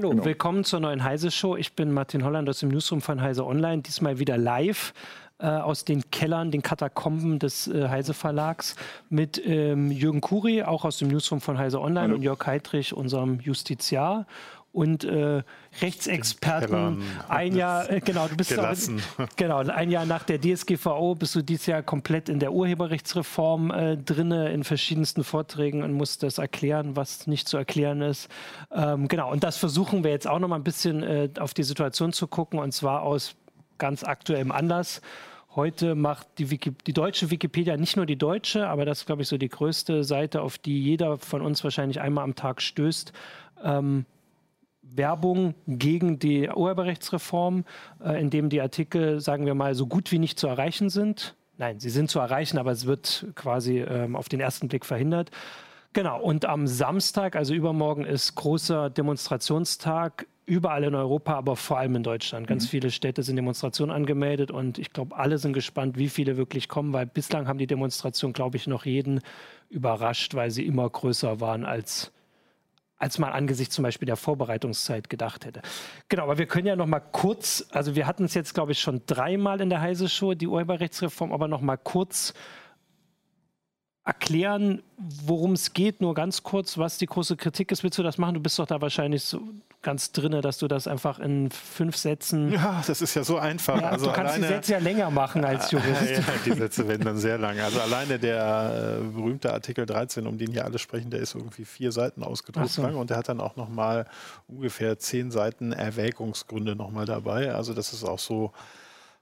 hallo, genau. willkommen zur neuen Heise Show. Ich bin Martin Holland aus dem Newsroom von Heise Online, diesmal wieder live äh, aus den Kellern, den Katakomben des äh, Heise Verlags mit ähm, Jürgen Kuri, auch aus dem Newsroom von Heise Online hallo. und Jörg Heidrich, unserem Justiziar und äh, Rechtsexperten. Ein Jahr, äh, genau, du bist auch, genau, ein Jahr nach der DSGVO bist du dieses Jahr komplett in der Urheberrechtsreform äh, drinne in verschiedensten Vorträgen und musst das erklären, was nicht zu erklären ist. Ähm, genau, und das versuchen wir jetzt auch noch mal ein bisschen äh, auf die Situation zu gucken und zwar aus ganz aktuellem Anlass. Heute macht die, Wiki, die, deutsche Wikipedia nicht nur die deutsche, aber das ist, glaube ich, so die größte Seite, auf die jeder von uns wahrscheinlich einmal am Tag stößt. Ähm, Werbung gegen die Urheberrechtsreform, äh, in dem die Artikel, sagen wir mal, so gut wie nicht zu erreichen sind. Nein, sie sind zu erreichen, aber es wird quasi ähm, auf den ersten Blick verhindert. Genau, und am Samstag, also übermorgen, ist großer Demonstrationstag überall in Europa, aber vor allem in Deutschland. Ganz mhm. viele Städte sind Demonstrationen angemeldet und ich glaube, alle sind gespannt, wie viele wirklich kommen, weil bislang haben die Demonstrationen, glaube ich, noch jeden überrascht, weil sie immer größer waren als als man angesichts zum Beispiel der Vorbereitungszeit gedacht hätte. Genau, aber wir können ja noch mal kurz, also wir hatten es jetzt, glaube ich, schon dreimal in der Heise Show, die Urheberrechtsreform, aber noch mal kurz erklären, worum es geht, nur ganz kurz, was die große Kritik ist. Willst du das machen? Du bist doch da wahrscheinlich so ganz drinne, dass du das einfach in fünf Sätzen. Ja, das ist ja so einfach. Ja, also du kannst alleine, die Sätze ja länger machen als Jurist. Ja, die Sätze werden dann sehr lang. Also alleine der äh, berühmte Artikel 13, um den hier alle sprechen, der ist irgendwie vier Seiten ausgedruckt so. lang und der hat dann auch noch mal ungefähr zehn Seiten Erwägungsgründe noch mal dabei. Also das ist auch so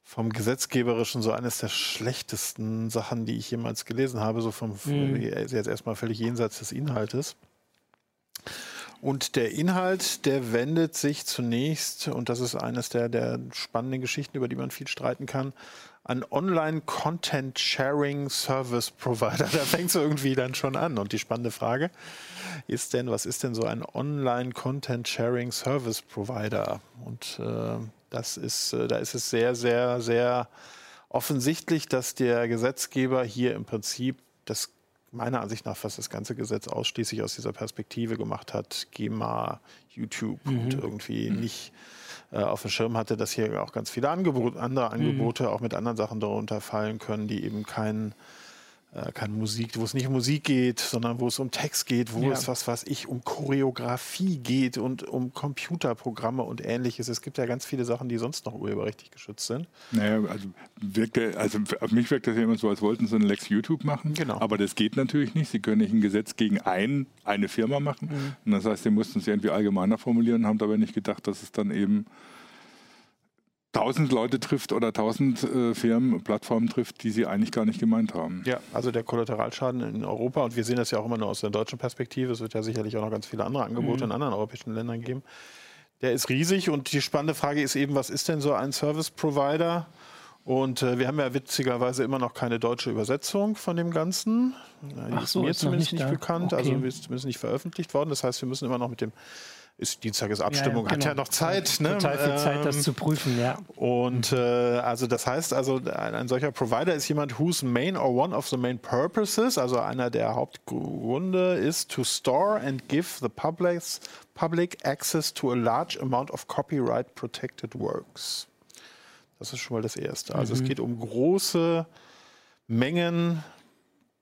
vom Gesetzgeberischen so eines der schlechtesten Sachen, die ich jemals gelesen habe, so vom mhm. jetzt erstmal völlig jenseits des Inhaltes. Und der Inhalt, der wendet sich zunächst, und das ist eines der, der spannenden Geschichten, über die man viel streiten kann, an Online-Content-Sharing-Service-Provider. Da fängt es irgendwie dann schon an. Und die spannende Frage ist denn, was ist denn so ein Online-Content-Sharing-Service-Provider? Und äh, das ist, äh, da ist es sehr, sehr, sehr offensichtlich, dass der Gesetzgeber hier im Prinzip das meiner Ansicht nach fast das ganze Gesetz ausschließlich aus dieser Perspektive gemacht hat, GEMA, YouTube mhm. und irgendwie mhm. nicht äh, auf dem Schirm hatte, dass hier auch ganz viele Angebot, andere mhm. Angebote mhm. auch mit anderen Sachen darunter fallen können, die eben keinen keine Musik, wo es nicht um Musik geht, sondern wo es um Text geht, wo ja. es was, was ich um Choreografie geht und um Computerprogramme und ähnliches. Es gibt ja ganz viele Sachen, die sonst noch urheberrechtlich geschützt sind. Naja, also, wirkte, also auf mich wirkt das ja immer so, als wollten sie einen Lex YouTube machen. Genau. Aber das geht natürlich nicht. Sie können nicht ein Gesetz gegen ein, eine Firma machen. Mhm. Und das heißt, sie mussten es irgendwie allgemeiner formulieren, haben dabei nicht gedacht, dass es dann eben tausend Leute trifft oder tausend äh, Firmen, Plattformen trifft, die sie eigentlich gar nicht gemeint haben. Ja, also der Kollateralschaden in Europa, und wir sehen das ja auch immer nur aus der deutschen Perspektive, es wird ja sicherlich auch noch ganz viele andere Angebote mhm. in anderen europäischen Ländern geben, der ist riesig und die spannende Frage ist eben, was ist denn so ein Service Provider? Und äh, wir haben ja witzigerweise immer noch keine deutsche Übersetzung von dem Ganzen. Die Ach so, ist mir ist zumindest nicht, nicht bekannt, also okay. also ist zumindest nicht veröffentlicht worden. Das heißt, wir müssen immer noch mit dem ist Dienstag ist Abstimmung, ja, ja, genau. hat ja noch Zeit. Ne? Total viel Zeit, das ähm, zu prüfen, ja. Und äh, also das heißt, also ein, ein, solcher Provider ist jemand, whose main or one of the main purposes, also einer der Hauptgründe ist to store and give the public, public access to a large amount of copyright protected works. Das ist schon mal das Erste. Also mhm. es geht um große Mengen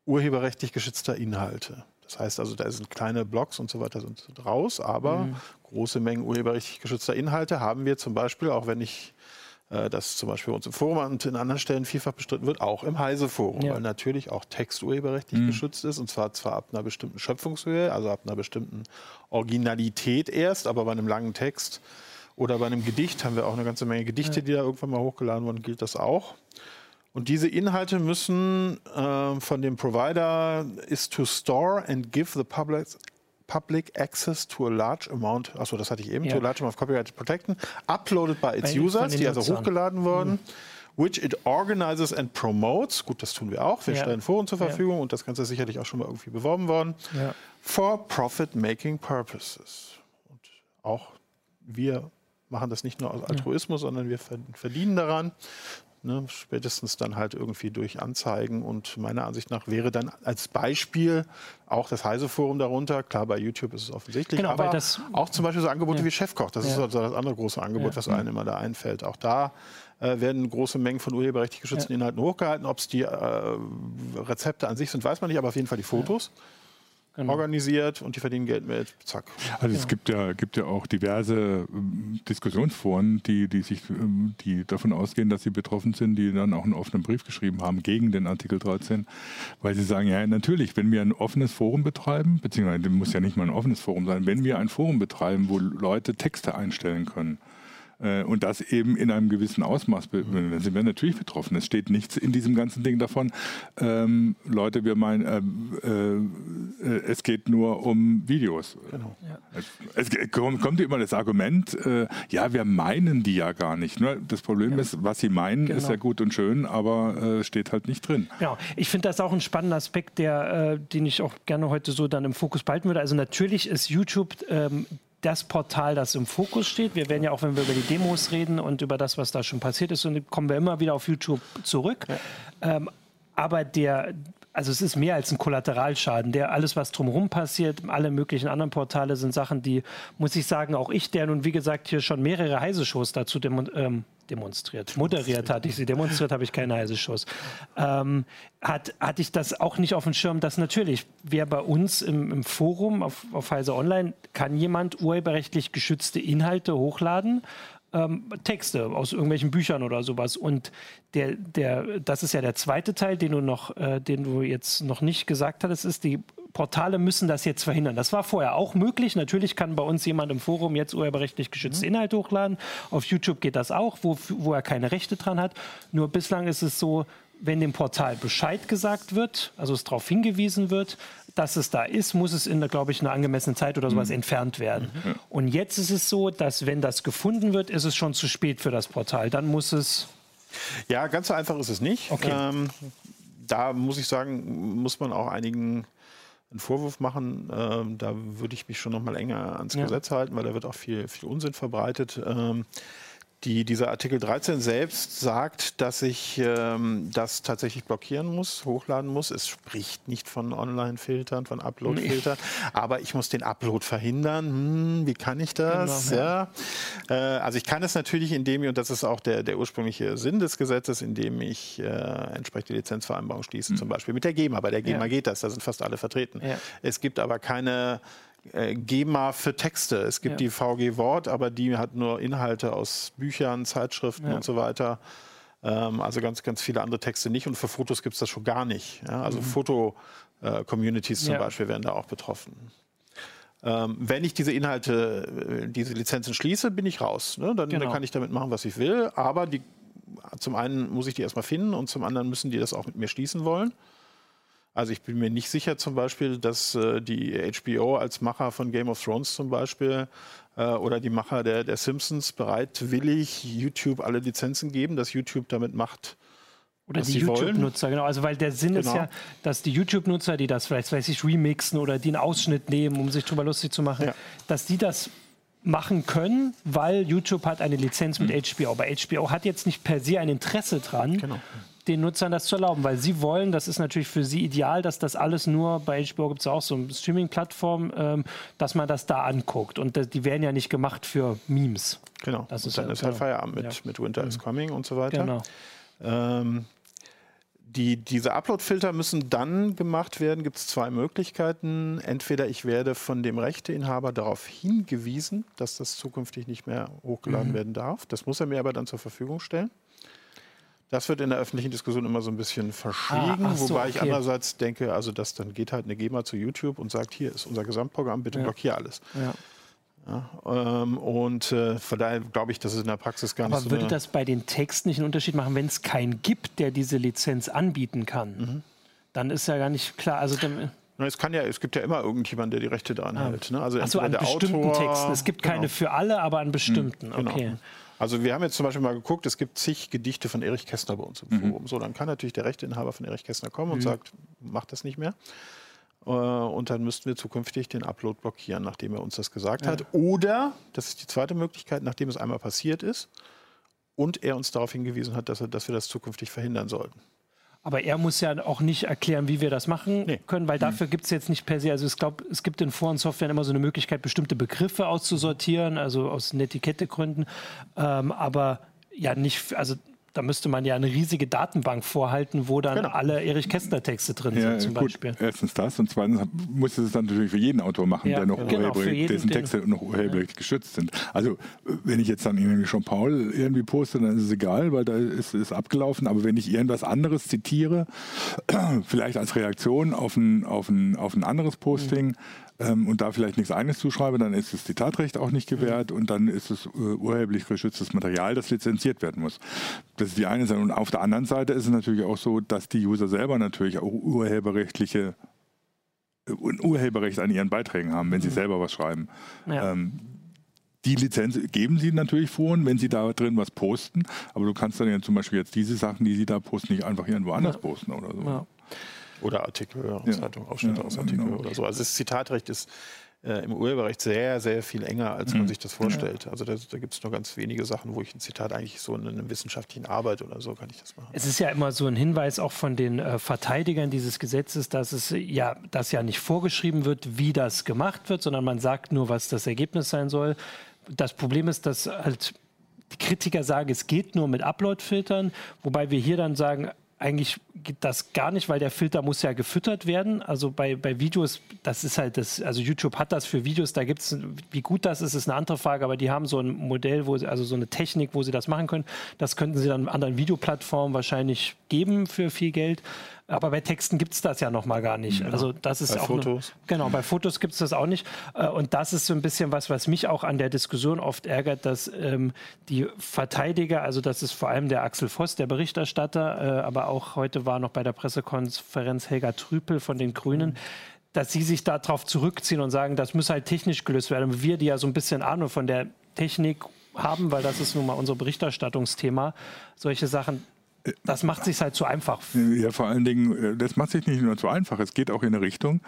urheberrechtlich geschützter Inhalte. Das heißt also, da sind kleine Blogs und so weiter sind raus, aber mhm. große Mengen urheberrechtlich geschützter Inhalte haben wir zum Beispiel, auch wenn ich äh, das zum Beispiel bei uns im Forum und in anderen Stellen vielfach bestritten wird, auch im Heise-Forum, ja. weil natürlich auch Text urheberrechtlich mhm. geschützt ist und zwar zwar ab einer bestimmten Schöpfungshöhe, also ab einer bestimmten Originalität erst, aber bei einem langen Text oder bei einem Gedicht haben wir auch eine ganze Menge Gedichte, ja. die da irgendwann mal hochgeladen wurden, gilt das auch. Und diese Inhalte müssen äh, von dem Provider is to store and give the public public access to a large amount, achso, das hatte ich eben, ja. to a large amount of copyright protection, uploaded by its Bei, users, die also hochgeladen wurden. Mhm which it organizes and promotes. Gut, das tun wir auch. Wir ja. stellen Foren zur Verfügung ja. und das Ganze ist sicherlich auch schon mal irgendwie beworben worden. For profit-making purposes. Und auch wir machen das nicht nur aus Altruismus, sondern wir verdienen daran. Ne, spätestens dann halt irgendwie durch Anzeigen. Und meiner Ansicht nach wäre dann als Beispiel auch das Heise-Forum darunter. Klar, bei YouTube ist es offensichtlich. Genau, aber das, auch zum Beispiel so Angebote ja. wie Chefkoch. Das ja. ist also das andere große Angebot, ja. was einem immer da einfällt. Auch da äh, werden große Mengen von urheberrechtlich geschützten Inhalten hochgehalten. Ob es die äh, Rezepte an sich sind, weiß man nicht, aber auf jeden Fall die Fotos genau. organisiert und die verdienen Geld mit. Zack. Also ja. es gibt ja, gibt ja auch diverse ähm, Diskussionsforen, die, die, sich, ähm, die davon ausgehen, dass sie betroffen sind, die dann auch einen offenen Brief geschrieben haben gegen den Artikel 13, weil sie sagen, ja natürlich, wenn wir ein offenes Forum betreiben, beziehungsweise muss ja nicht mal ein offenes Forum sein, wenn wir ein Forum betreiben, wo Leute Texte einstellen können, und das eben in einem gewissen Ausmaß. Dann sind wir natürlich betroffen. Es steht nichts in diesem ganzen Ding davon. Ähm, Leute, wir meinen, äh, äh, es geht nur um Videos. Genau. Ja. Es, es, kommt immer das Argument, äh, ja, wir meinen die ja gar nicht. Ne? Das Problem ja. ist, was sie meinen, genau. ist ja gut und schön, aber äh, steht halt nicht drin. Genau. Ich finde das auch ein spannender Aspekt, der, äh, den ich auch gerne heute so dann im Fokus behalten würde. Also natürlich ist YouTube ähm, das Portal, das im Fokus steht. Wir werden ja auch, wenn wir über die Demos reden und über das, was da schon passiert ist, und kommen wir immer wieder auf YouTube zurück. Ja. Ähm, aber der, also es ist mehr als ein Kollateralschaden. Der alles, was drumherum passiert, alle möglichen anderen Portale sind Sachen, die, muss ich sagen, auch ich, der nun wie gesagt hier schon mehrere Heise-Shows dazu ähm, demonstriert. Moderiert hatte ich sie, demonstriert habe ich keine heiße Schuss. Ähm, hat, hatte ich das auch nicht auf dem Schirm, dass natürlich, wer bei uns im, im Forum auf, auf Heise Online, kann jemand urheberrechtlich geschützte Inhalte hochladen, ähm, Texte aus irgendwelchen Büchern oder sowas. Und der, der, das ist ja der zweite Teil, den du noch, äh, den du jetzt noch nicht gesagt hattest, ist die Portale müssen das jetzt verhindern. Das war vorher auch möglich. Natürlich kann bei uns jemand im Forum jetzt urheberrechtlich geschützte mhm. Inhalte hochladen. Auf YouTube geht das auch, wo, wo er keine Rechte dran hat. Nur bislang ist es so, wenn dem Portal Bescheid gesagt wird, also es darauf hingewiesen wird, dass es da ist, muss es in, glaube ich, einer angemessenen Zeit oder sowas mhm. entfernt werden. Mhm. Und jetzt ist es so, dass wenn das gefunden wird, ist es schon zu spät für das Portal. Dann muss es. Ja, ganz so einfach ist es nicht. Okay. Ähm, da muss ich sagen, muss man auch einigen einen Vorwurf machen, ähm, da würde ich mich schon noch mal enger ans ja. Gesetz halten, weil da wird auch viel, viel Unsinn verbreitet. Ähm, die, dieser Artikel 13 selbst sagt, dass ich ähm, das tatsächlich blockieren muss, hochladen muss. Es spricht nicht von Online-Filtern, von Upload-Filtern, nee. aber ich muss den Upload verhindern. Hm, wie kann ich das? Genau, ja. ja. Äh, also ich kann es natürlich, indem ich, und das ist auch der, der ursprüngliche Sinn des Gesetzes, indem ich äh, entsprechende Lizenzvereinbarungen schließe, mhm. zum Beispiel mit der GEMA. Bei der GEMA ja. geht das, da sind fast alle vertreten. Es gibt aber keine äh, GEMA für Texte. Es gibt ja. die VG Wort, aber die hat nur Inhalte aus Büchern, Zeitschriften ja. und so weiter. Ähm, also ganz, ganz viele andere Texte nicht. Und für Fotos gibt es das schon gar nicht. Ja? Also mhm. Foto-Communities zum Beispiel werden da auch betroffen. Ähm, wenn ich diese Inhalte, äh, diese Lizenzen schließe, bin ich raus. Ne? Dann, genau. dann, kann ich damit machen, was ich will. Aber die, zum einen muss ich die erstmal finden und zum anderen müssen die das auch mit mir schließen wollen. Also ich bin mir nicht sicher zum Beispiel, dass äh, die HBO als Macher von Game of Thrones zum Beispiel äh, oder die Macher der, der Simpsons bereitwillig YouTube alle Lizenzen geben, dass YouTube damit macht, oder die YouTube-Nutzer, genau. Also weil der Sinn genau. ist ja, dass die YouTube-Nutzer, die das vielleicht, weiß ich, remixen oder die einen Ausschnitt nehmen, um sich drüber lustig zu machen, ja. dass die das machen können, weil YouTube hat eine Lizenz mit mhm. HBO. Aber HBO hat jetzt nicht per se ein Interesse dran, genau den Nutzern das zu erlauben, weil sie wollen, das ist natürlich für sie ideal, dass das alles nur, bei HBO gibt es auch so eine Streaming-Plattform, ähm, dass man das da anguckt. Und das, die werden ja nicht gemacht für Memes. Genau. Das ist dann ja, ist halt genau. Feierabend mit, ja. mit Winter is mhm. Coming und so weiter. Genau. Ähm, die, diese Upload-Filter müssen dann gemacht werden, gibt es zwei Möglichkeiten. Entweder ich werde von dem Rechteinhaber darauf hingewiesen, dass das zukünftig nicht mehr hochgeladen mhm. werden darf. Das muss er mir aber dann zur Verfügung stellen. Das wird in der öffentlichen Diskussion immer so ein bisschen verschwiegen, ah, so, wobei ich andererseits denke, also dass dann geht halt eine GEMA zu YouTube und sagt, hier ist unser Gesamtprogramm, bitte ja. blockier alles. Ja. Ja, ähm, und äh, von daher glaube ich, dass es in der Praxis gar Aber nicht so würde das bei den Texten nicht einen Unterschied machen, wenn es keinen gibt, der diese Lizenz anbieten kann? Mhm. Dann ist ja gar nicht klar. Also dann, es kann ja, es gibt ja immer irgendjemanden, der die Rechte daran ah. hält. Ne? Also Achso, an bestimmten Autor, Texten. Es gibt genau. keine für alle, aber an bestimmten. Mhm, genau. Okay. Also wir haben jetzt zum Beispiel mal geguckt, es gibt zig Gedichte von Erich Kästner bei uns im mhm. Forum. So, dann kann natürlich der Rechteinhaber von Erich Kästner kommen mhm. und sagt, mach das nicht mehr. Äh, und dann müssten wir zukünftig den Upload blockieren, nachdem er uns das gesagt ja. hat. Oder, das ist die zweite Möglichkeit, nachdem es einmal passiert ist und er uns darauf hingewiesen hat, dass, er, dass wir das zukünftig verhindern sollten. Aber er muss ja auch nicht erklären, wie wir das machen nee. können, weil dafür mhm. gibt es jetzt nicht per se. Also ich glaube, es gibt in Forensoftware immer so eine Möglichkeit, bestimmte Begriffe auszusortieren, also aus Netikettegründen. Ähm, aber ja nicht, also da müsste man ja eine riesige Datenbank vorhalten, wo dann genau. alle Erich Kästner Texte drin ja, sind zum gut. Beispiel. Erstens das und zweitens muss es dann natürlich für jeden Autor machen, ja, der noch genau, urheberrecht, dessen Texte noch urheberrecht ja. geschützt sind. Also wenn ich jetzt dann irgendwie schon Paul irgendwie poste, dann ist es egal, weil da ist es abgelaufen. Aber wenn ich irgendwas anderes zitiere, vielleicht als Reaktion auf ein, auf ein, auf ein anderes Posting, mhm ähm, und da vielleicht nichts eigenes zuschreibe, dann ist das Zitatrecht auch nicht gewährt und dann ist es äh, urheberlich geschütztes Material, das lizenziert werden muss. Das ist die eine Seite. Und auf der anderen Seite ist es natürlich auch so, dass die User selber natürlich auch urheberrechtliche äh, ein Urheberrecht an ihren Beiträgen haben, wenn sie mhm. selber was schreiben. Ja. Ähm, die Lizenz geben sie natürlich vor, wenn sie da drin was posten, aber du kannst dann ja zum Beispiel jetzt diese Sachen, die sie da posten, nicht einfach irgendwo anders ja. posten oder so. Ja. Oder Artikel aus ja. Zeitung, Ausschnitte ja, aus Artikel genau. oder so. Also das Zitatrecht ist äh, im Urheberrecht sehr, sehr viel enger, als mhm. man sich das vorstellt. Also da, da gibt es nur ganz wenige Sachen, wo ich ein Zitat eigentlich so in einer wissenschaftlichen Arbeit oder so kann ich das machen. Es ist ja immer so ein Hinweis auch von den äh, Verteidigern dieses Gesetzes, dass es ja, dass ja nicht vorgeschrieben wird, wie das gemacht wird, sondern man sagt nur, was das Ergebnis sein soll. Das Problem ist, dass halt die Kritiker sagen, es geht nur mit Upload-Filtern, wobei wir hier dann sagen, eigentlich geht das gar nicht, weil der Filter muss ja gefüttert werden. Also bei, bei Videos, das ist halt das, also YouTube hat das für Videos, da gibt es, wie gut das ist, ist eine andere Frage, aber die haben so ein Modell, wo sie, also so eine Technik, wo sie das machen können. Das könnten sie dann anderen Videoplattformen wahrscheinlich geben für viel Geld. Aber bei Texten gibt es das ja noch mal gar nicht. Ja. Also das ist bei auch Fotos. Eine, genau, bei Fotos gibt es das auch nicht. Äh, und das ist so ein bisschen was, was mich auch an der Diskussion oft ärgert, dass ähm, die Verteidiger, also das ist vor allem der Axel Voss, der Berichterstatter, äh, aber auch heute war noch bei der Pressekonferenz Helga Trüpel von den Grünen. Mhm dass sie sich darauf zurückziehen und sagen, das muss halt technisch gelöst werden. Wir, die ja so ein bisschen Ahnung von der Technik haben, weil das ist nun mal unser Berichterstattungsthema, solche Sachen, das macht sich halt zu einfach. Ja, vor allen Dingen, äh, das macht sich nicht nur zu einfach, es geht auch in eine Richtung,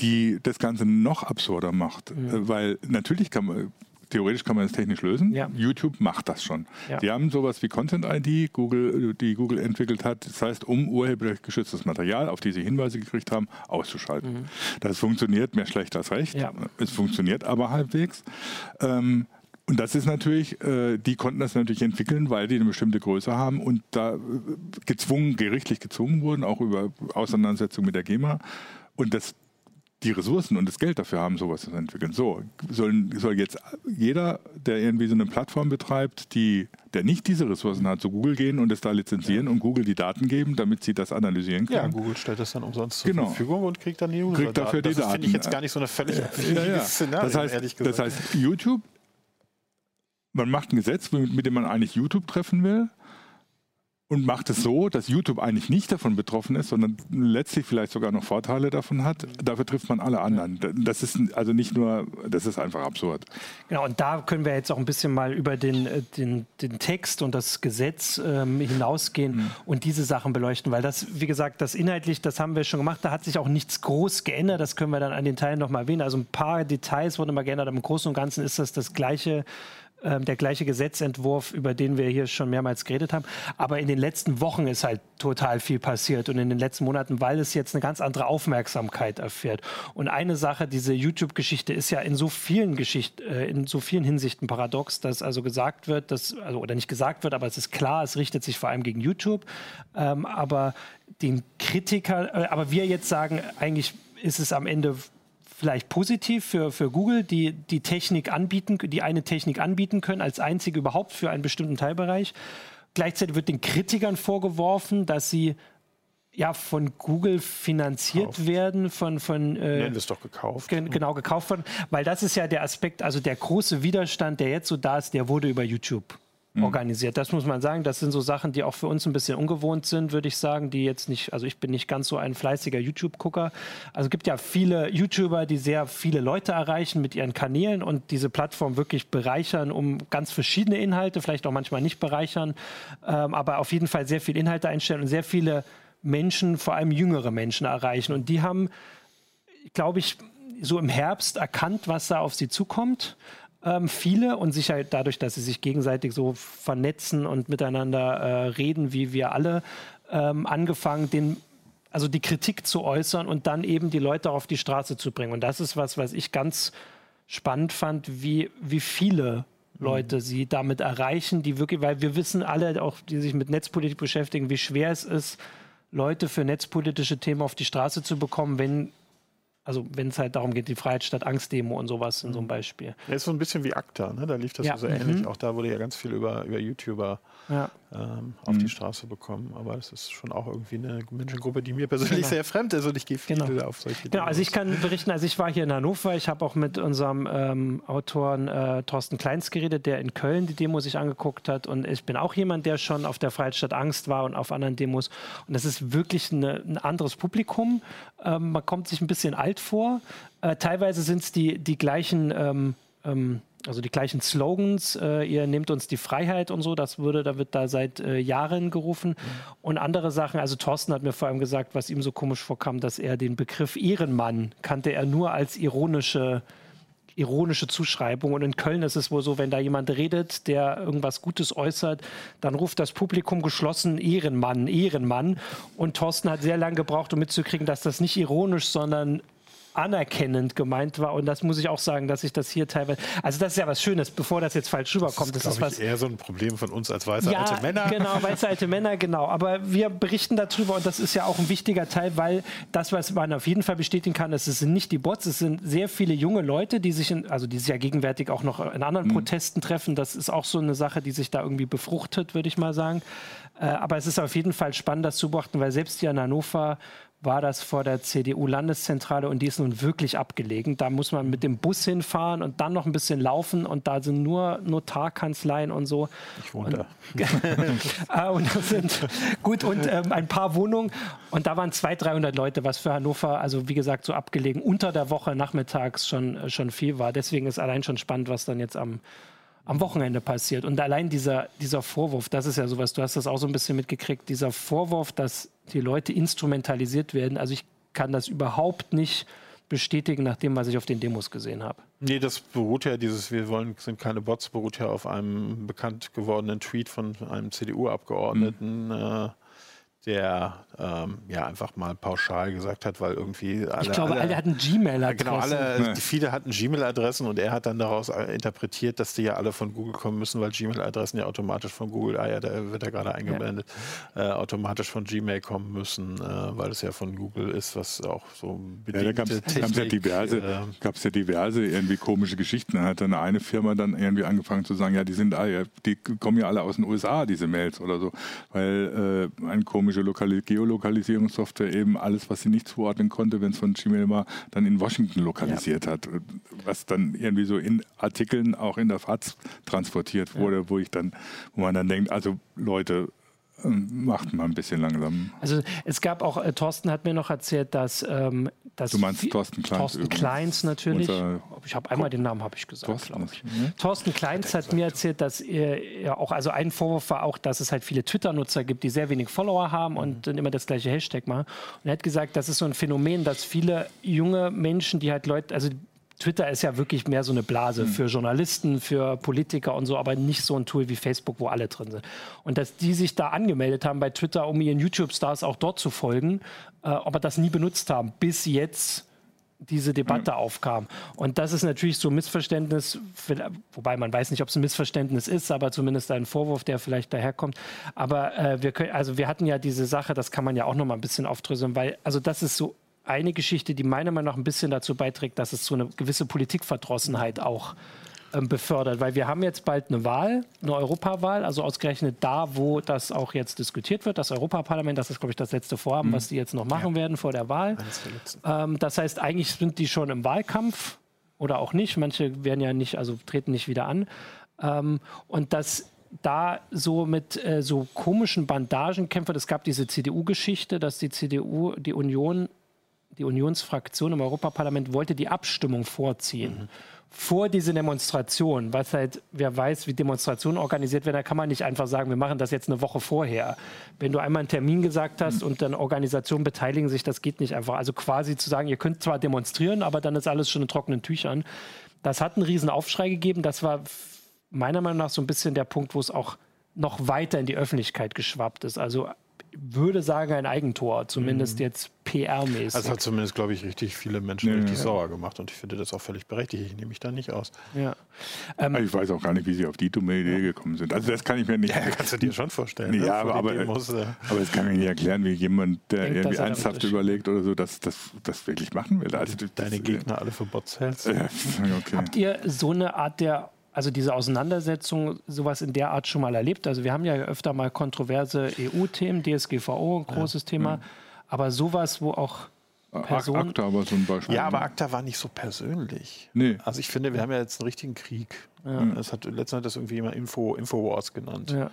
die das Ganze noch absurder macht. Mhm. Äh, weil natürlich kann man, theoretisch kann man es technisch lösen. Ja. YouTube macht das schon. Ja. Die haben sowas wie Content ID, Google, die Google entwickelt hat. Das heißt, um urheberrecht geschütztes Material, auf die sie Hinweise gekriegt haben, auszuschalten. Mhm. Das funktioniert mehr schlecht als recht. Ja. Es funktioniert aber halbwegs. Ähm, und das ist natürlich, äh, die konnten das natürlich entwickeln, weil die eine bestimmte Größe haben und da äh, gezwungen, gerichtlich gezwungen wurden, auch über Auseinandersetzung mit der GEMA. Und das, die Ressourcen und das Geld dafür haben, sowas zu entwickeln. So, soll, soll jetzt jeder, der irgendwie so eine Plattform betreibt, die, der nicht diese Ressourcen hat, zu Google gehen und es da lizenzieren ja. und Google die Daten geben, damit sie das analysieren können. Ja, Google stellt das dann umsonst zur genau. Verfügung und kriegt dann die User kriegt dafür die das Daten. finde ich jetzt gar nicht so eine völlig ja, ja, ja. Szenario, das heißt, ehrlich gesagt. Das heißt, YouTube man macht ein Gesetz, mit, dem man eigentlich YouTube treffen will und macht es so, dass YouTube eigentlich nicht davon betroffen ist, sondern letztlich vielleicht sogar noch Vorteile davon hat. Dafür trifft man alle anderen. Das ist also nicht nur, das ist einfach absurd. Genau, und da können wir jetzt auch ein bisschen mal über den, äh, den, den Text und das Gesetz ähm, hinausgehen mhm. und diese Sachen beleuchten, weil das, wie gesagt, das inhaltlich, das haben wir schon gemacht, da hat sich auch nichts groß geändert, das können wir dann an den Teilen nochmal erwähnen. Also ein paar Details wurden mal geändert, aber im Großen und Ganzen ist das das gleiche ähm, der gleiche Gesetzentwurf, über den wir hier schon mehrmals geredet haben. Aber in den letzten Wochen ist halt total viel passiert und in den letzten Monaten, weil es jetzt eine ganz andere Aufmerksamkeit erfährt. Und eine Sache, diese YouTube-Geschichte ist ja in so vielen Geschichten, äh, in so vielen Hinsichten paradox, dass also gesagt wird, dass, also, oder nicht gesagt wird, aber es ist klar, es richtet sich vor allem gegen YouTube. Ähm, aber den Kritiker, äh, aber wir jetzt sagen, eigentlich ist es am Ende vielleicht positiv für, für Google, die die Technik anbieten, die eine Technik anbieten können, als einzige überhaupt für einen bestimmten Teilbereich. Gleichzeitig wird den Kritikern vorgeworfen, dass sie ja von Google finanziert Kauft. werden, von von äh, Nennen wir es doch gekauft. Gen genau gekauft worden, weil das ist ja der Aspekt, also der große Widerstand, der jetzt so da ist, der wurde über YouTube mhm. organisiert. Das muss man sagen. Das sind so Sachen, die auch für uns ein bisschen ungewohnt sind, würde ich sagen, die jetzt nicht, also ich bin nicht ganz so ein fleißiger YouTube-Gucker. Also es gibt ja viele YouTuber, die sehr viele Leute erreichen mit ihren Kanälen und diese Plattform wirklich bereichern, um ganz verschiedene Inhalte, vielleicht auch manchmal nicht bereichern, ähm, aber auf jeden Fall sehr viele Inhalte einstellen und sehr viele Menschen, vor allem jüngere Menschen erreichen. Und die haben glaube ich, so im Herbst erkannt, was da auf sie zukommt. Ähm, viele und sicher dadurch, dass sie sich gegenseitig so vernetzen und miteinander äh, reden, wie wir alle, ähm, angefangen, den also die Kritik zu äußern und dann eben die Leute auf die Straße zu bringen. Und das ist was, was ich ganz spannend fand, wie, wie viele Leute mhm. sie damit erreichen, die wirklich, weil wir wissen alle, auch die sich mit Netzpolitik beschäftigen, wie schwer es ist, Leute für netzpolitische Themen auf die Straße zu bekommen, wenn also wenn es halt darum geht, die Freiheit statt Angst-Demo und sowas in so einem mhm. Beispiel. Ja, ist so ein bisschen wie ACTA, ne? da lief das ja. so ähnlich. Mhm. Auch da wurde ja ganz viel über, über YouTuber ja. Ähm, auf mhm. die Straße bekommen. Aber es ist schon auch irgendwie eine Menschengruppe, die mir persönlich genau. sehr fremd ist und ich gehe viel genau. auf solche Genau, also ich kann berichten, also ich war hier in Hannover, ich habe auch mit unserem ähm, Autoren äh, Thorsten Kleins geredet, der in Köln die Demo sich angeguckt hat und ich bin auch jemand, der schon auf der Freiheit statt Angst war und auf anderen Demos und das ist wirklich eine, ein anderes Publikum. Ähm, man kommt sich ein bisschen alt vor. Äh, teilweise sind es die, die gleichen ähm, also die gleichen Slogans, äh, ihr nehmt uns die Freiheit und so, das würde, da wird da seit äh, Jahren gerufen. Mhm. Und andere Sachen, also Thorsten hat mir vor allem gesagt, was ihm so komisch vorkam, dass er den Begriff Ehrenmann kannte er nur als ironische ironische Zuschreibung. Und in Köln ist es wohl so, wenn da jemand redet, der irgendwas Gutes äußert, dann ruft das Publikum geschlossen Ehrenmann, Ehrenmann. Und Thorsten hat sehr lange gebraucht, um mitzukriegen, dass das nicht ironisch, sondern anerkennend gemeint war. Und das muss ich auch sagen, dass ich das hier teilweise. Also, das ist ja was Schönes, bevor das jetzt falsch rüberkommt. Das ist, das ist was, eher so ein Problem von uns als weiße ja, alte Männer. Genau, weiße alte Männer, genau. Aber wir berichten darüber und das ist ja auch ein wichtiger Teil, weil das, was man auf jeden Fall bestätigen kann, es sind nicht die Bots, es sind sehr viele junge Leute, die sich, in, also die sich ja gegenwärtig auch noch in anderen mhm. Protesten treffen. Das ist auch so eine Sache, die sich da irgendwie befruchtet, würde ich mal sagen. Äh, aber es ist auf jeden Fall spannend, das zu beobachten, weil selbst hier in Hannover war das vor der CDU-Landeszentrale und die ist nun wirklich abgelegen. Da muss man mit dem Bus hinfahren und dann noch ein bisschen laufen und da sind nur Notarkanzleien und so. Ich wohne da. Ah, und das sind gut und ähm, ein paar Wohnungen und da waren 200, 300 Leute, was für Hannover, also wie gesagt, so abgelegen unter der Woche nachmittags schon, äh, schon viel war. Deswegen ist allein schon spannend, was dann jetzt am am Wochenende passiert. Und allein dieser, dieser Vorwurf, das ist ja sowas, du hast das auch so ein bisschen mitgekriegt, dieser Vorwurf, dass die Leute instrumentalisiert werden. Also ich kann das überhaupt nicht bestätigen nach dem, was ich auf den Demos gesehen habe. Nee, das beruht ja, dieses Wir wollen, sind keine Bots, beruht ja auf einem bekannt gewordenen Tweet von einem CDU-Abgeordneten. Mhm. Äh, der ähm, ja einfach mal pauschal gesagt hat, weil irgendwie alle. Ich glaube, alle, alle hatten Gmail-Adressen. Genau, alle, ja. viele hatten Gmail-Adressen und er hat dann daraus interpretiert, dass die ja alle von Google kommen müssen, weil Gmail-Adressen ja automatisch von Google, ah ja, da wird ja gerade eingeblendet, ja. äh, automatisch von Gmail kommen müssen, äh, weil es ja von Google ist, was auch so ja, da gab es ja diverse, äh, gab's ja diverse irgendwie komische Geschichten. Da hat dann eine Firma dann irgendwie angefangen zu sagen, ja, die sind, ah, ja, die kommen ja alle aus den USA, diese Mails oder so, weil äh, ein komisches komische Lokal Geolokalisierungssoftware eben alles, was sie nicht zuordnen konnte, wenn es von Gmail war, dann in Washington lokalisiert ja. hat. Was dann irgendwie so in Artikeln auch in der FAZ transportiert wurde, ja. wo ich dann, wo man dann denkt, also Leute, macht mal ein bisschen langsam. Also es gab auch, äh, Thorsten hat mir noch erzählt, dass, ähm, dass Du meinst Thorsten Kleins? Thorsten Kleins natürlich. ich habe einmal den Namen habe ich gesagt, Thorsten, ich. Ne? Thorsten Kleins hat mir erzählt, dass er ja auch, also ein Vorwurf war auch, dass es halt viele Twitter-Nutzer gibt, die sehr wenig Follower haben und mhm. dann immer das gleiche Hashtag machen. Und er hat gesagt, das ist so ein Phänomen, dass viele junge Menschen, die halt Leute, also Twitter ist ja wirklich mehr so eine Blase mhm. für Journalisten, für Politiker und so, aber nicht so ein Tool wie Facebook, wo alle drin sind. Und dass die sich da angemeldet haben bei Twitter, um ihren YouTube-Stars auch dort zu folgen, äh, aber das nie benutzt haben, bis jetzt diese Debatte mhm. aufkam. Und das ist natürlich so ein Missverständnis, wobei man weiß nicht, ob es ein Missverständnis ist, aber zumindest ein Vorwurf, der vielleicht daherkommt. Aber äh, wir können, also wir hatten ja diese Sache, das kann man ja auch noch mal ein bisschen aufdröseln, weil also das ist so eine Geschichte, die meiner Meinung nach ein bisschen dazu beiträgt, dass es so eine gewisse Politikverdrossenheit auch ähm, befördert. Weil wir haben jetzt bald eine Wahl, eine Europawahl, also ausgerechnet da, wo das auch jetzt diskutiert wird, das Europaparlament, das ist, glaube ich, das letzte Vorhaben, mhm. was die jetzt noch machen ja. werden vor der Wahl. Ähm, das heißt, eigentlich sind die schon im Wahlkampf oder auch nicht. Manche werden ja nicht, also treten nicht wieder an. Ähm, und das da so mit äh, so komischen Bandagenkämpfen, es gab diese CDU-Geschichte, dass die CDU, die Union die Unionsfraktion im Europaparlament wollte die Abstimmung vorziehen. Mhm. Vor diese Demonstration, was halt, wer weiß, wie Demonstrationen organisiert werden, da kann man nicht einfach sagen, wir machen das jetzt eine Woche vorher. Wenn du einmal einen Termin gesagt hast mhm. und dann Organisationen beteiligen sich, das geht nicht einfach. Also quasi zu sagen, ihr könnt zwar demonstrieren, aber dann ist alles schon in trockenen Tüchern. Das hat einen riesen Aufschrei gegeben. Das war meiner Meinung nach so ein bisschen der Punkt, wo es auch noch weiter in die Öffentlichkeit geschwappt ist. Also würde sagen, ein Eigentor, zumindest mhm. jetzt PR-mäßig. Das hat zumindest, glaube ich, richtig viele Menschen ja, richtig ja. sauer gemacht und ich finde das auch völlig berechtigt. Ich nehme mich da nicht aus. Ja. Ähm, ich weiß auch gar nicht, wie sie auf die dumme Idee gekommen sind. Also das kann ich mir nicht. Ja, kannst du dir schon vorstellen. Ne? Ja, aber, aber, Demos, äh. aber das kann ich nicht erklären, wie jemand, der Denkt, irgendwie ernsthaft überlegt oder so, dass das wirklich machen will. Also, Deine das, Gegner alle für Bots hältst. okay. Habt ihr so eine Art der also diese Auseinandersetzung, sowas in der Art schon mal erlebt. Also wir haben ja öfter mal kontroverse EU-Themen, DSGVO, ein großes ja, Thema, aber sowas, wo auch Personen... ACTA war so ein Beispiel. Ja, aber ACTA war nicht so persönlich. Nee. Also ich finde, wir haben ja jetzt einen richtigen Krieg. Ja. Es hat letztendlich das irgendwie immer Info, Infowars genannt. Ja.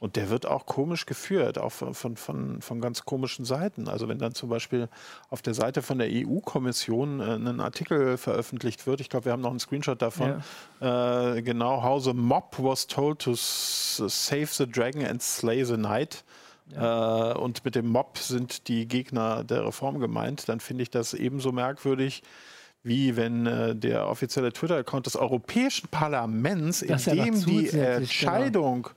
Und der wird auch komisch geführt, auch von, von, von, von ganz komischen Seiten. Also wenn dann zum Beispiel auf der Seite von der EU-Kommission äh, ein Artikel veröffentlicht wird, ich glaube, wir haben noch einen Screenshot davon, ja. äh, genau, how the mob was told to save the dragon and slay the knight. Ja. Äh, und mit dem Mob sind die Gegner der Reform gemeint, dann finde ich das ebenso merkwürdig, wie wenn äh, der offizielle Twitter-Account des Europäischen Parlaments, in dem die genau. Entscheidung genau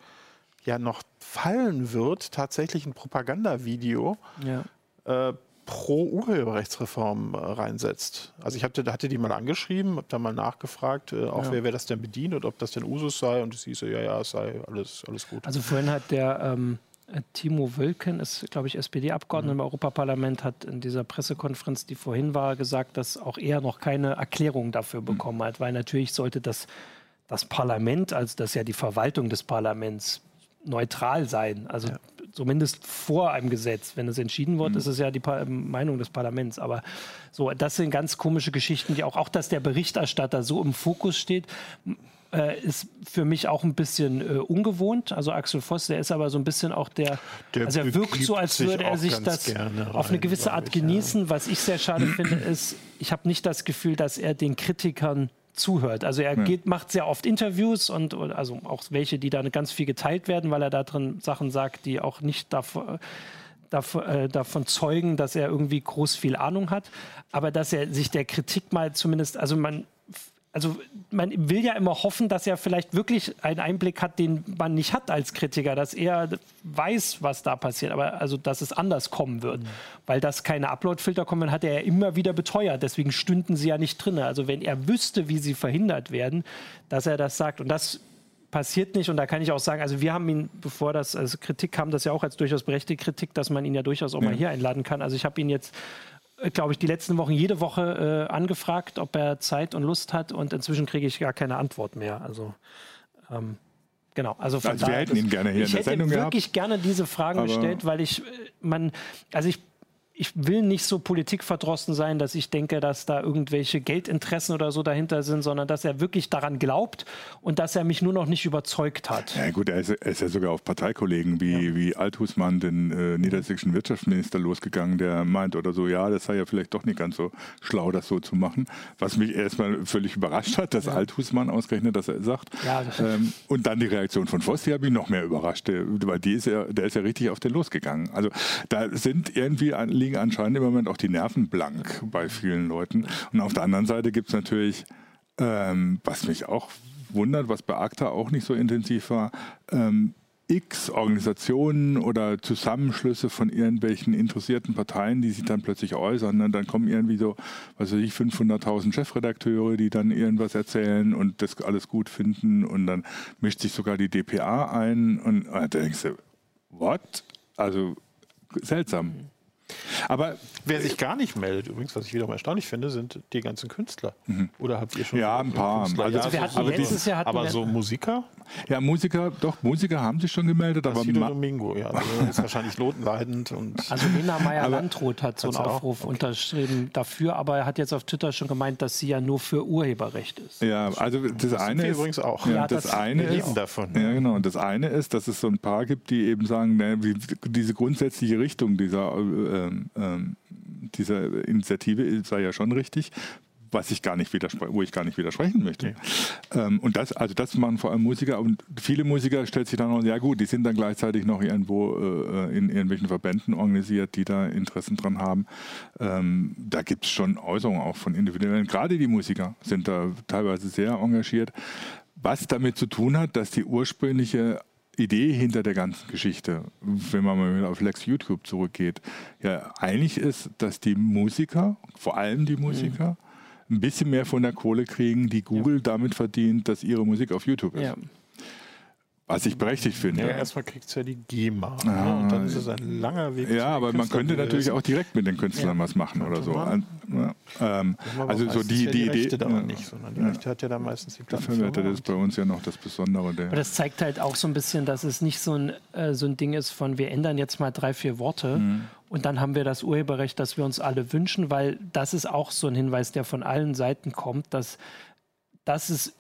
ja noch fallen wird, tatsächlich ein Propagandavideo ja. äh, pro Urheberrechtsreform äh, reinsetzt. Also ich hatte, hatte die mal angeschrieben, habe da mal nachgefragt, äh, auch ja. wer, wer das denn bedient und ob das denn Usus sei und es hieß ja, ja, es sei alles, alles gut. Also vorhin hat der ähm, Timo Wölken, ist glaube ich SPD-Abgeordneter mhm. im Europaparlament, hat in dieser Pressekonferenz, die vorhin war, gesagt, dass auch er noch keine Erklärung dafür mhm. bekommen mhm. hat, weil natürlich sollte das das Parlament, also das ja die Verwaltung des Parlaments neutral sein. Also ja. zumindest vor einem Gesetz. Wenn es entschieden wird, mhm. ist es ja die pa Meinung des Parlaments. Aber so, das sind ganz komische Geschichten, die auch, auch dass der Berichterstatter so im Fokus steht. Äh, ist für mich auch ein bisschen äh, ungewohnt. Also Axel Voss, der ist aber so ein bisschen auch der, der also er wirkt so, als würde er sich das auf eine gewisse Art genießen. Ja. Was ich sehr schade finde, ist, ich habe nicht das Gefühl, dass er den Kritikern zuhört. Also er geht, macht sehr oft Interviews und also auch welche, die da ganz viel geteilt werden, weil er da drin Sachen sagt, die auch nicht davon, davon, äh, davon zeugen, dass er irgendwie groß viel Ahnung hat. Aber dass er sich der Kritik mal zumindest, also man also man will ja immer hoffen, dass er vielleicht wirklich einen Einblick hat, den man nicht hat als Kritiker, dass er weiß, was da passiert, aber also dass es anders kommen wird, mhm. weil das keine Uploadfilter kommen, hat er ja immer wieder beteuert. Deswegen stünden sie ja nicht drin. Also wenn er wüsste, wie sie verhindert werden, dass er das sagt und das passiert nicht und da kann ich auch sagen, also wir haben ihn, bevor das als Kritik kam, das ja auch als durchaus berechtigte Kritik, dass man ihn ja durchaus auch ja. mal hier einladen kann. Also ich habe ihn jetzt glaube ich, die letzten Wochen jede Woche äh, angefragt, ob er Zeit und Lust hat und inzwischen kriege ich gar keine Antwort mehr. Also ähm, genau. Also, von also wir hätten ihn gerne hier in der Sendung gehabt. Ich hätte wirklich gerne diese Fragen gestellt, weil ich äh, man, also ich ich will nicht so politikverdrossen sein, dass ich denke, dass da irgendwelche Geldinteressen oder so dahinter sind, sondern dass er wirklich daran glaubt und dass er mich nur noch nicht überzeugt hat. Ja gut, er ist, er ist ja sogar auf Parteikollegen wie, ja. wie Althusmann, den äh, niedersächsischen Wirtschaftsminister, losgegangen, der meint oder so, ja, das sei ja vielleicht doch nicht ganz so schlau, das so zu machen. Was mich erstmal völlig überrascht hat, dass ja. Althusmann ausgerechnet das sagt. Ja, ähm, und dann die Reaktion von Voss, die habe ich noch mehr überrascht, weil die ist ja, der ist ja richtig auf den losgegangen. Also da sind irgendwie ein liegen anscheinend im Moment auch die Nerven blank bei vielen Leuten. Und auf der anderen Seite gibt es natürlich, ähm, was mich auch wundert, was bei ACTA auch nicht so intensiv war, ähm, x Organisationen oder Zusammenschlüsse von irgendwelchen interessierten Parteien, die sich dann plötzlich äußern. Und dann kommen irgendwie so, was weiß ich, 500.000 Chefredakteure, die dann irgendwas erzählen und das alles gut finden. Und dann mischt sich sogar die DPA ein. Und da denkst du, what? Also seltsam. Aber wer sich gar nicht meldet, übrigens, was ich wiederum erstaunlich finde, sind die ganzen Künstler. Mhm. Oder habt ihr schon ja ein paar? Also, ja, so, aber, letztes Jahr aber so Musiker? Ja, Musiker, doch Musiker haben sich schon gemeldet, aber Domingo, ja, also ist wahrscheinlich lotenleidend und also Lena Meyer Landroth hat so einen Aufruf okay. unterschrieben dafür, aber er hat jetzt auf Twitter schon gemeint, dass sie ja nur für Urheberrecht ist. Ja, also das, das eine ist übrigens auch. Ja, das, das eine ist davon. Ja, genau. Und das eine ist, dass es so ein paar gibt, die eben sagen, ne, wie, diese grundsätzliche Richtung dieser äh, ähm, dieser Initiative sei ja schon richtig was ich gar nicht wo ich gar nicht widersprechen möchte. Okay. Ähm, und das, also das machen vor allem Musiker und viele Musiker stellt sich dann noch, ja gut, die sind dann gleichzeitig noch irgendwo äh, in irgendwelchen Verbänden organisiert, die da Interessen dran haben. Ähm, da gibt es schon Äußerungen auch von Individuellen. Gerade die Musiker sind da teilweise sehr engagiert. Was damit zu tun hat, dass die ursprüngliche Idee hinter der ganzen Geschichte, wenn man mal auf Lex YouTube zurückgeht, ja eigentlich ist, dass die Musiker, vor allem die Musiker, mhm ein bisschen mehr von der Kohle kriegen, die Google ja. damit verdient, dass ihre Musik auf YouTube ist. Ja. Was ich berechtigt finde. Ja, erstmal kriegt es ja die GEMA. Ah, ne? Und dann ist es ein langer Weg. Ja, aber man könnte natürlich auch direkt mit den Künstlern ja. was machen oder so. Ja, ähm, also so die, die, die Idee. Aber nicht, sondern die Rechte hat ja dann meistens die Plattform. Verwertet ist bei uns ja noch das Besondere. aber das zeigt halt auch so ein bisschen, dass es nicht so ein, äh, so ein Ding ist von, wir ändern jetzt mal drei, vier Worte. Mhm. Und dann haben wir das Urheberrecht, das wir uns alle wünschen, weil das ist auch so ein Hinweis, der von allen Seiten kommt, dass, dass es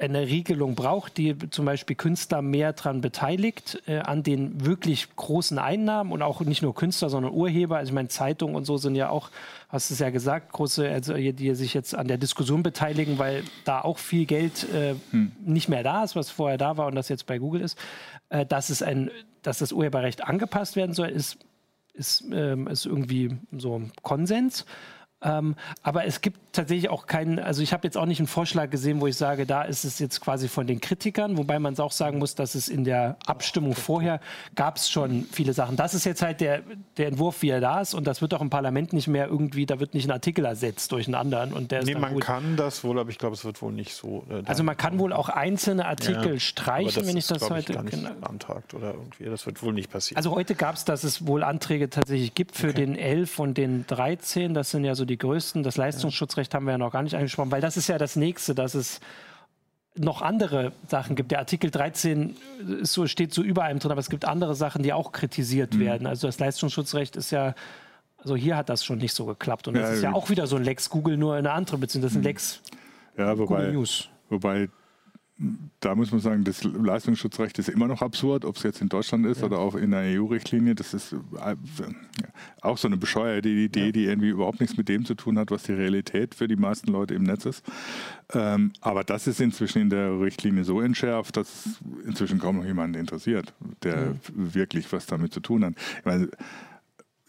eine Regelung braucht, die zum Beispiel Künstler mehr daran beteiligt, äh, an den wirklich großen Einnahmen und auch nicht nur Künstler, sondern Urheber. Also ich meine, Zeitungen und so sind ja auch, hast du es ja gesagt, große, also die sich jetzt an der Diskussion beteiligen, weil da auch viel Geld äh, hm. nicht mehr da ist, was vorher da war und das jetzt bei Google ist. Äh, dass, es ein, dass das Urheberrecht angepasst werden soll, ist, ist, ähm, ist irgendwie so Konsens. Ähm, aber es gibt tatsächlich auch keinen, also ich habe jetzt auch nicht einen Vorschlag gesehen, wo ich sage, da ist es jetzt quasi von den Kritikern, wobei man es auch sagen muss, dass es in der Abstimmung vorher gab es schon viele Sachen. Das ist jetzt halt der, der Entwurf, wie er da ist und das wird auch im Parlament nicht mehr irgendwie, da wird nicht ein Artikel ersetzt durch einen anderen. Und der nee, man gut. kann das wohl, aber ich glaube, es wird wohl nicht so. Äh, also man kann wohl auch einzelne Artikel ja, streichen, wenn ich das ich, heute... Gar nicht genau. beantragt oder irgendwie, das wird wohl nicht passieren. Also heute gab es, dass es wohl Anträge tatsächlich gibt für okay. den 11 und den 13, das sind ja so die größten. Das Leistungsschutzrecht haben wir ja noch gar nicht angesprochen, weil das ist ja das Nächste, dass es noch andere Sachen gibt. Der Artikel 13 so, steht so über einem drin, aber es gibt andere Sachen, die auch kritisiert mhm. werden. Also das Leistungsschutzrecht ist ja, also hier hat das schon nicht so geklappt. Und das ja, ist ja auch wieder so ein Lex Google, nur eine andere Beziehung. Das ist ein mhm. Lex ja, wobei, Google News. Wobei da muss man sagen, das Leistungsschutzrecht ist immer noch absurd, ob es jetzt in Deutschland ist ja. oder auch in der EU-Richtlinie. Das ist äh, auch so eine bescheuerte Idee, ja. die irgendwie überhaupt nichts mit dem zu tun hat, was die Realität für die meisten Leute im Netz ist. Ähm, aber das ist inzwischen in der Richtlinie so entschärft, dass inzwischen kaum noch jemanden interessiert, der ja. wirklich was damit zu tun hat. Ich meine,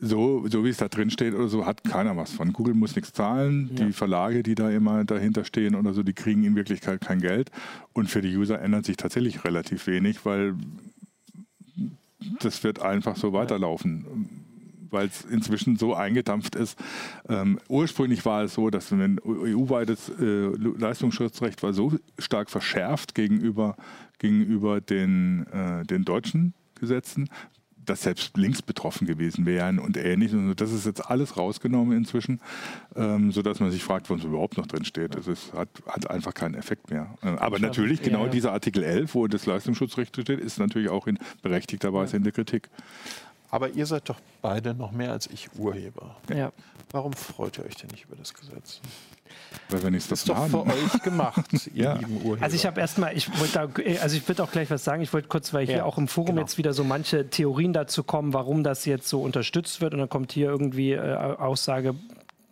so, so wie es da drin steht oder so, hat keiner was von. Google muss nichts zahlen. Ja. Die Verlage, die da immer dahinter stehen oder so, die kriegen in Wirklichkeit kein Geld. Und für die User ändert sich tatsächlich relativ wenig, weil das wird einfach so weiterlaufen weil es inzwischen so eingedampft ist. Ähm, ursprünglich war es so, dass ein EU-weites äh, Leistungsschutzrecht war so stark verschärft gegenüber, gegenüber den, äh, den deutschen Gesetzen, dass selbst links betroffen gewesen wären und ähnliches. Und das ist jetzt alles rausgenommen inzwischen, ähm, sodass man sich fragt, was überhaupt noch drin steht. Das ist, hat, hat einfach keinen Effekt mehr. Äh, aber ich natürlich, genau ja. dieser Artikel 11, wo das Leistungsschutzrecht steht, ist natürlich auch in berechtigter Weise in der Kritik. Aber ihr seid doch beide noch mehr als ich Urheber. Ja. Warum freut ihr euch denn nicht über das Gesetz? Weil wir nichts das ist doch für euch gemacht, ihr ja. lieben Urheber. Also ich habe erstmal, ich wollte also ich würde auch gleich was sagen. Ich wollte kurz, weil hier ja, auch im Forum genau. jetzt wieder so manche Theorien dazu kommen, warum das jetzt so unterstützt wird. Und dann kommt hier irgendwie äh, Aussage,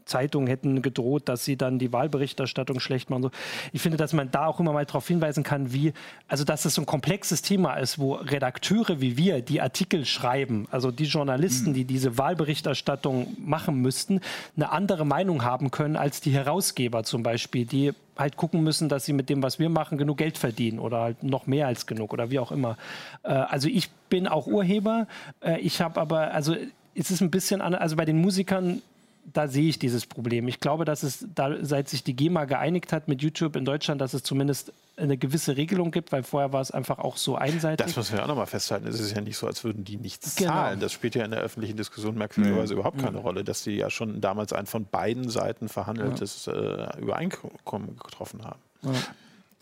Zeitungen hätten gedroht, dass sie dann die Wahlberichterstattung schlecht machen. Ich finde, dass man da auch immer mal darauf hinweisen kann, wie, also dass es so ein komplexes Thema ist, wo Redakteure wie wir, die Artikel schreiben, also die Journalisten, mhm. die diese Wahlberichterstattung machen müssten, eine andere Meinung haben können als die Herausgeber zum Beispiel, die halt gucken müssen, dass sie mit dem, was wir machen, genug Geld verdienen oder halt noch mehr als genug oder wie auch immer. Äh, also ich bin auch Urheber. Äh, ich habe aber, also es ist ein bisschen, an, also bei den Musikern da sehe ich dieses Problem. Ich glaube, dass es, da, seit sich die GEMA geeinigt hat mit YouTube in Deutschland, dass es zumindest eine gewisse Regelung gibt, weil vorher war es einfach auch so einseitig. Das müssen wir auch nochmal festhalten. Es ist ja nicht so, als würden die nichts genau. zahlen. Das spielt ja in der öffentlichen Diskussion merkwürdigerweise mhm. überhaupt keine mhm. Rolle, dass die ja schon damals ein von beiden Seiten verhandeltes ja. äh, Übereinkommen getroffen haben. Ja.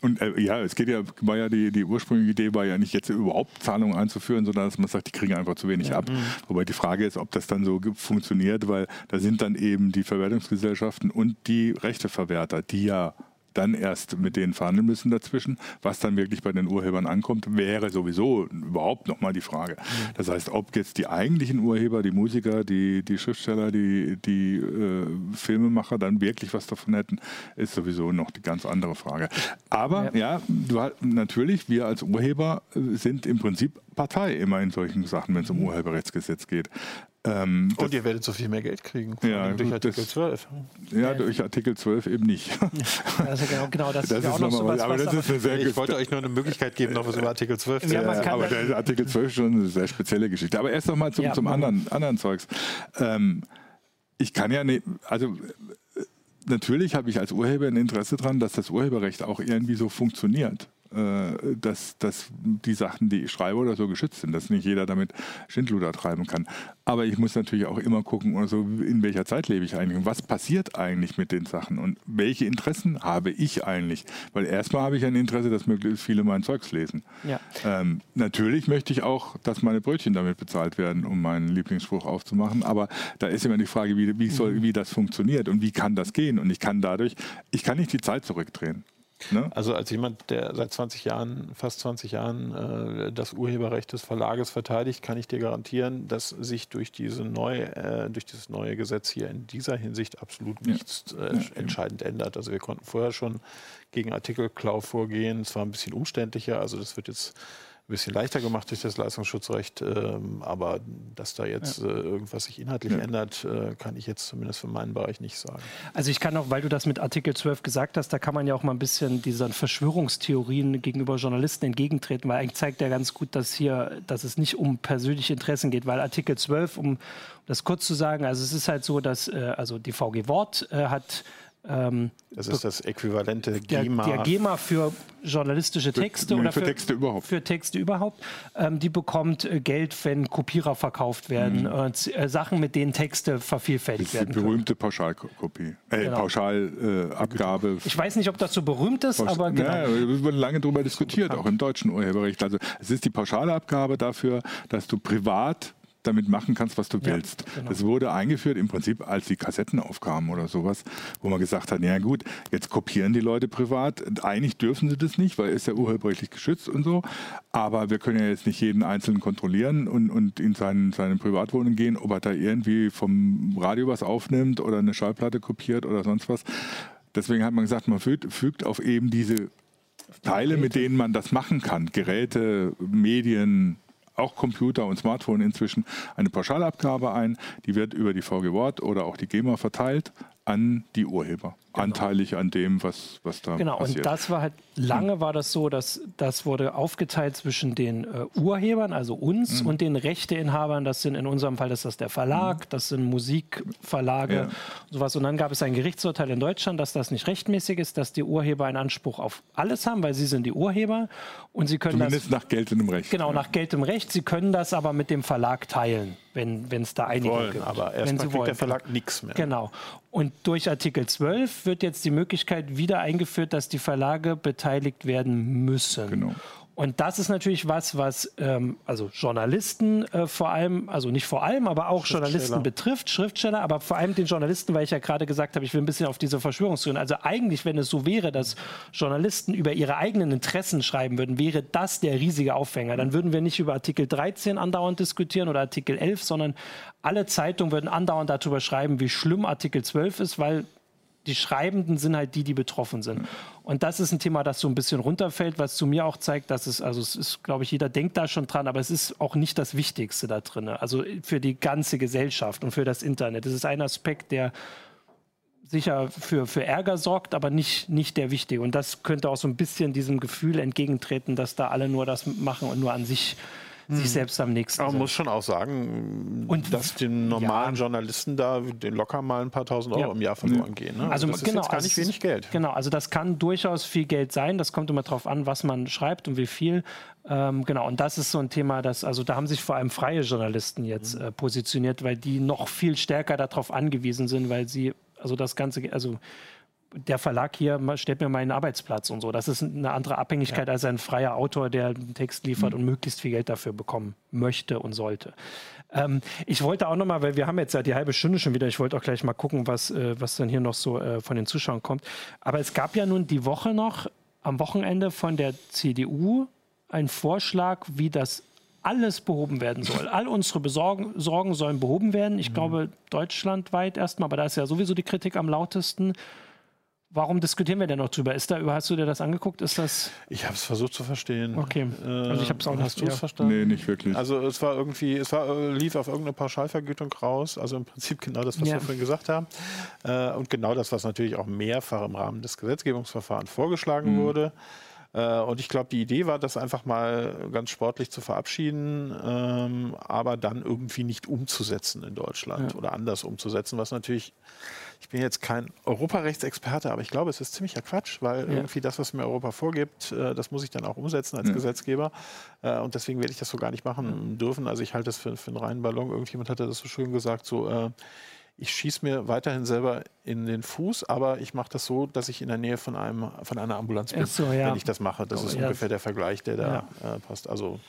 Und äh, ja, es geht ja, war ja die, die ursprüngliche Idee war ja nicht jetzt überhaupt Zahlungen einzuführen, sondern dass man sagt, die kriegen einfach zu wenig ja. ab. Mhm. Wobei die Frage ist, ob das dann so funktioniert, weil da sind dann eben die Verwertungsgesellschaften und die Rechteverwerter, die ja dann erst mit denen verhandeln müssen dazwischen. Was dann wirklich bei den Urhebern ankommt, wäre sowieso überhaupt nochmal die Frage. Mhm. Das heißt, ob jetzt die eigentlichen Urheber, die Musiker, die, die Schriftsteller, die, die äh, Filmemacher dann wirklich was davon hätten, ist sowieso noch die ganz andere Frage. Aber ja, ja du, natürlich, wir als Urheber sind im Prinzip Partei immer in solchen Sachen, wenn es um Urheberrechtsgesetz geht. Ähm, und ihr werdet so viel mehr Geld kriegen. Ja, durch Artikel das, 12. Ja, durch Artikel 12 eben nicht. Also genau, genau das, das ist auch noch so was, aber das ist eine sehr Ich wollte euch nur eine Möglichkeit geben, noch was über Artikel 12 zu sagen. Ja, aber der Artikel 12 ist schon eine sehr spezielle Geschichte. Aber erst noch mal zum, ja, zum anderen, anderen Zeugs. Ähm, ich kann ja nicht, also natürlich habe ich als Urheber ein Interesse daran, dass das Urheberrecht auch irgendwie so funktioniert. Äh, dass, dass die Sachen, die ich schreibe oder so, geschützt sind, dass nicht jeder damit Schindluder treiben kann. Aber ich muss natürlich auch immer gucken, also in welcher Zeit lebe ich eigentlich und was passiert eigentlich mit den Sachen und welche Interessen habe ich eigentlich? Weil erstmal habe ich ein Interesse, dass möglichst viele mein Zeugs lesen. Ja. Ähm, natürlich möchte ich auch, dass meine Brötchen damit bezahlt werden, um meinen Lieblingsspruch aufzumachen. Aber da ist immer die Frage, wie, wie, soll, mhm. wie das funktioniert und wie kann das gehen? Und ich kann dadurch, ich kann nicht die Zeit zurückdrehen. Ne? Also als jemand, der seit 20 Jahren, fast 20 Jahren äh, das Urheberrecht des Verlages verteidigt, kann ich dir garantieren, dass sich durch, diese neue, äh, durch dieses neue Gesetz hier in dieser Hinsicht absolut nichts äh, ja, entscheidend ändert. Also wir konnten vorher schon gegen Artikelklau vorgehen. Es war ein bisschen umständlicher, also das wird jetzt bisschen leichter gemacht durch das Leistungsschutzrecht. Ähm, aber dass da jetzt ja. äh, irgendwas sich inhaltlich ja. ändert, äh, kann ich jetzt zumindest für meinen Bereich nicht sagen. Also ich kann auch, weil du das mit Artikel 12 gesagt hast, da kann man ja auch mal ein bisschen diesen Verschwörungstheorien gegenüber Journalisten entgegentreten, weil eigentlich zeigt ja ganz gut, dass hier, dass es nicht um persönliche Interessen geht, weil Artikel 12, um das kurz zu sagen, also es ist halt so, dass äh, also die VG Wort hat ähm, das ist das äquivalente GEMA. Der, der GEMA für journalistische Texte für, oder für, für, Texte überhaupt. Für Texte überhaupt. Ähm, die bekommt äh, Geld, wenn Kopierer verkauft werden. Mhm. Und äh, Sachen, mit denen Texte vervielfältigt werden. Die berühmte Pauschalkopie. Äh, genau. Pauschalabgabe. Äh, ich weiß nicht, ob das so berühmt ist, Pausch aber genau. Ja, wir wurden lange darüber diskutiert, auch im deutschen Urheberrecht. Also es ist die Pauschalabgabe dafür, dass du privat damit machen kannst, was du ja, willst. Genau. Das wurde eingeführt im Prinzip, als die Kassetten aufkamen oder sowas, wo man gesagt hat, ja gut, jetzt kopieren die Leute privat. Eigentlich dürfen sie das nicht, weil ist ja urheberrechtlich geschützt und so. Aber wir können ja jetzt nicht jeden Einzelnen kontrollieren und, und in seinen, seine Privatwohnung gehen, ob er da irgendwie vom Radio was aufnimmt oder eine Schallplatte kopiert oder sonst was. Deswegen hat man gesagt, man fügt, fügt auf eben diese Teile, mit denen man das machen kann, Geräte, Medien, auch Computer und Smartphone inzwischen eine Pauschalabgabe ein. Die wird über die VG Wort oder auch die GEMA verteilt an die Urheber. Genau. Anteilig an dem, was, was da genau, passiert. Genau, und das war halt, lange war das so, dass das wurde aufgeteilt zwischen den äh, Urhebern, also uns, mhm. und den Rechteinhabern. Das sind in unserem Fall das ist der Verlag, mhm. das sind Musikverlage, ja. sowas. Und dann gab es ein Gerichtsurteil in Deutschland, dass das nicht rechtmäßig ist, dass die Urheber einen Anspruch auf alles haben, weil sie sind die Urheber und sie können Zumindest das... nach geltendem Recht. Genau, ja. nach geltendem Recht. Sie können das aber mit dem Verlag teilen wenn es da Einigung wollen, gibt. Aber erstmal kriegt der Verlag nichts mehr. Genau. Und durch Artikel 12 wird jetzt die Möglichkeit wieder eingeführt, dass die Verlage beteiligt werden müssen. Genau. Und das ist natürlich was, was ähm, also Journalisten äh, vor allem, also nicht vor allem, aber auch Journalisten betrifft, Schriftsteller, aber vor allem den Journalisten, weil ich ja gerade gesagt habe, ich will ein bisschen auf diese Verschwörungstheorien. Also eigentlich, wenn es so wäre, dass Journalisten über ihre eigenen Interessen schreiben würden, wäre das der riesige Aufhänger. Dann würden wir nicht über Artikel 13 andauernd diskutieren oder Artikel 11, sondern alle Zeitungen würden andauernd darüber schreiben, wie schlimm Artikel 12 ist, weil die Schreibenden sind halt die, die betroffen sind. Und das ist ein Thema, das so ein bisschen runterfällt, was zu mir auch zeigt, dass es, also es ist, glaube ich, jeder denkt da schon dran, aber es ist auch nicht das Wichtigste da drin. Also für die ganze Gesellschaft und für das Internet. Es ist ein Aspekt, der sicher für, für Ärger sorgt, aber nicht, nicht der wichtige. Und das könnte auch so ein bisschen diesem Gefühl entgegentreten, dass da alle nur das machen und nur an sich sich hm. selbst am nächsten Aber man muss schon auch sagen, und dass den normalen ja. Journalisten da den locker mal ein paar tausend Euro ja. im Jahr verloren gehen. Ne? Also, also das genau, ist jetzt gar nicht wenig Geld. Genau, also das kann durchaus viel Geld sein. Das kommt immer darauf an, was man schreibt und wie viel. Ähm, genau, und das ist so ein Thema, das, also da haben sich vor allem freie Journalisten jetzt mhm. äh, positioniert, weil die noch viel stärker darauf angewiesen sind, weil sie, also das Ganze, also der Verlag hier stellt mir meinen Arbeitsplatz und so. Das ist eine andere Abhängigkeit ja. als ein freier Autor, der einen Text liefert mhm. und möglichst viel Geld dafür bekommen möchte und sollte. Ähm, ich wollte auch noch mal, weil wir haben jetzt ja die halbe Stunde schon wieder, ich wollte auch gleich mal gucken, was, äh, was dann hier noch so äh, von den Zuschauern kommt. Aber es gab ja nun die Woche noch, am Wochenende von der CDU, einen Vorschlag, wie das alles behoben werden soll. All unsere Besorgen, Sorgen sollen behoben werden. Ich mhm. glaube, deutschlandweit erstmal, aber da ist ja sowieso die Kritik am lautesten. Warum diskutieren wir denn noch drüber? Ist da, hast du dir das angeguckt? Ist das? Ich habe es versucht zu verstehen. Okay. also ich habe es auch nicht. Hast du es verstanden? Nee, nicht wirklich. Also es war irgendwie, es war, äh, lief auf irgendeine Pauschalvergütung raus. Also im Prinzip genau das, was ja. wir vorhin gesagt haben. Äh, und genau das, was natürlich auch mehrfach im Rahmen des Gesetzgebungsverfahrens vorgeschlagen mhm. wurde. Äh, und ich glaube, die Idee war, das einfach mal ganz sportlich zu verabschieden, ähm, aber dann irgendwie nicht umzusetzen in Deutschland ja. oder anders umzusetzen, was natürlich ich bin jetzt kein Europarechtsexperte, aber ich glaube, es ist ziemlicher Quatsch, weil ja. irgendwie das, was mir Europa vorgibt, äh, das muss ich dann auch umsetzen als ja. Gesetzgeber. Äh, und deswegen werde ich das so gar nicht machen dürfen. Also ich halte das für, für einen reinen Ballon. Irgendjemand hatte das so schön gesagt, so äh, ich schieße mir weiterhin selber in den Fuß, aber ich mache das so, dass ich in der Nähe von, einem, von einer Ambulanz bin, so, ja. wenn ich das mache. Das oh, ist ja. ungefähr der Vergleich, der da ja. äh, passt. Also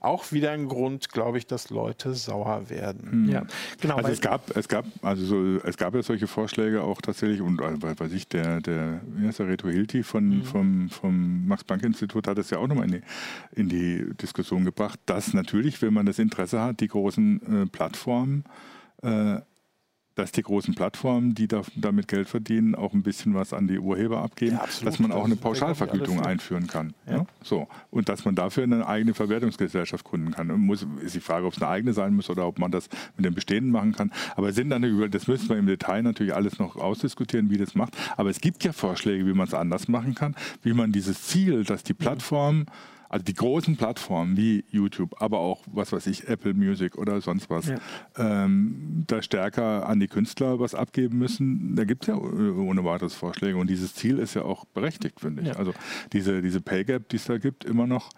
auch wieder ein Grund, glaube ich, dass Leute sauer werden. Ja, genau. Also es gab, es gab, also so, es gab ja solche Vorschläge auch tatsächlich und äh, weil, weil sich der, der, wie heißt der Reto Hilti von, mhm. vom, vom Max-Planck-Institut hat es ja auch nochmal in die, in die Diskussion gebracht, dass natürlich, wenn man das Interesse hat, die großen äh, Plattformen äh, dass die großen Plattformen, die da, damit Geld verdienen, auch ein bisschen was an die Urheber abgeben, ja, dass man auch eine Pauschalvergütung einführen kann. Ja. Ja? So. Und dass man dafür eine eigene Verwertungsgesellschaft gründen kann. Und muss, ist die Frage, ob es eine eigene sein muss oder ob man das mit den bestehenden machen kann. Aber sind dann das müssen wir im Detail natürlich alles noch ausdiskutieren, wie das macht. Aber es gibt ja Vorschläge, wie man es anders machen kann, wie man dieses Ziel, dass die Plattform mhm also die großen Plattformen wie YouTube, aber auch, was weiß ich, Apple Music oder sonst was, ja. ähm, da stärker an die Künstler was abgeben müssen, da gibt es ja ohne weiteres Vorschläge. Und dieses Ziel ist ja auch berechtigt, finde ich. Ja. Also diese, diese Pay Gap, die es da gibt, immer noch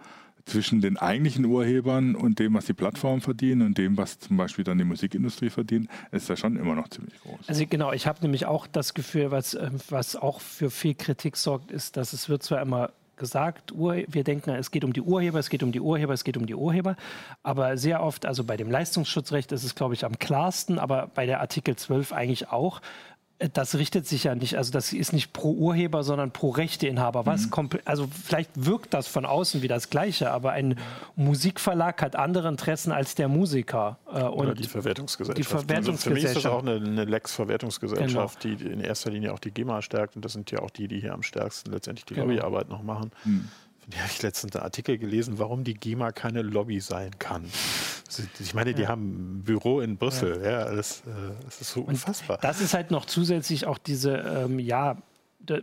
zwischen den eigentlichen Urhebern und dem, was die Plattformen verdienen und dem, was zum Beispiel dann die Musikindustrie verdient, ist da schon immer noch ziemlich groß. Also genau, ich habe nämlich auch das Gefühl, was, äh, was auch für viel Kritik sorgt, ist, dass es wird zwar immer gesagt, wir denken, es geht um die Urheber, es geht um die Urheber, es geht um die Urheber. Aber sehr oft, also bei dem Leistungsschutzrecht ist es, glaube ich, am klarsten, aber bei der Artikel 12 eigentlich auch, das richtet sich ja nicht, also das ist nicht pro Urheber, sondern pro Rechteinhaber. Was mhm. also vielleicht wirkt das von außen wie das Gleiche, aber ein Musikverlag hat andere Interessen als der Musiker. Äh, und Oder die Verwertungsgesellschaft. Die Verwertungsgesellschaft. Also für mich ist das auch eine, eine Lex-Verwertungsgesellschaft, genau. die in erster Linie auch die GEMA stärkt und das sind ja auch die, die hier am stärksten letztendlich die genau. Lobbyarbeit noch machen. Mhm. Von der habe ich letztens einen Artikel gelesen, warum die GEMA keine Lobby sein kann. Ich meine, die ja. haben ein Büro in Brüssel. Ja, ja das, äh, das, ist so unfassbar. Und das ist halt noch zusätzlich auch diese, ähm, ja,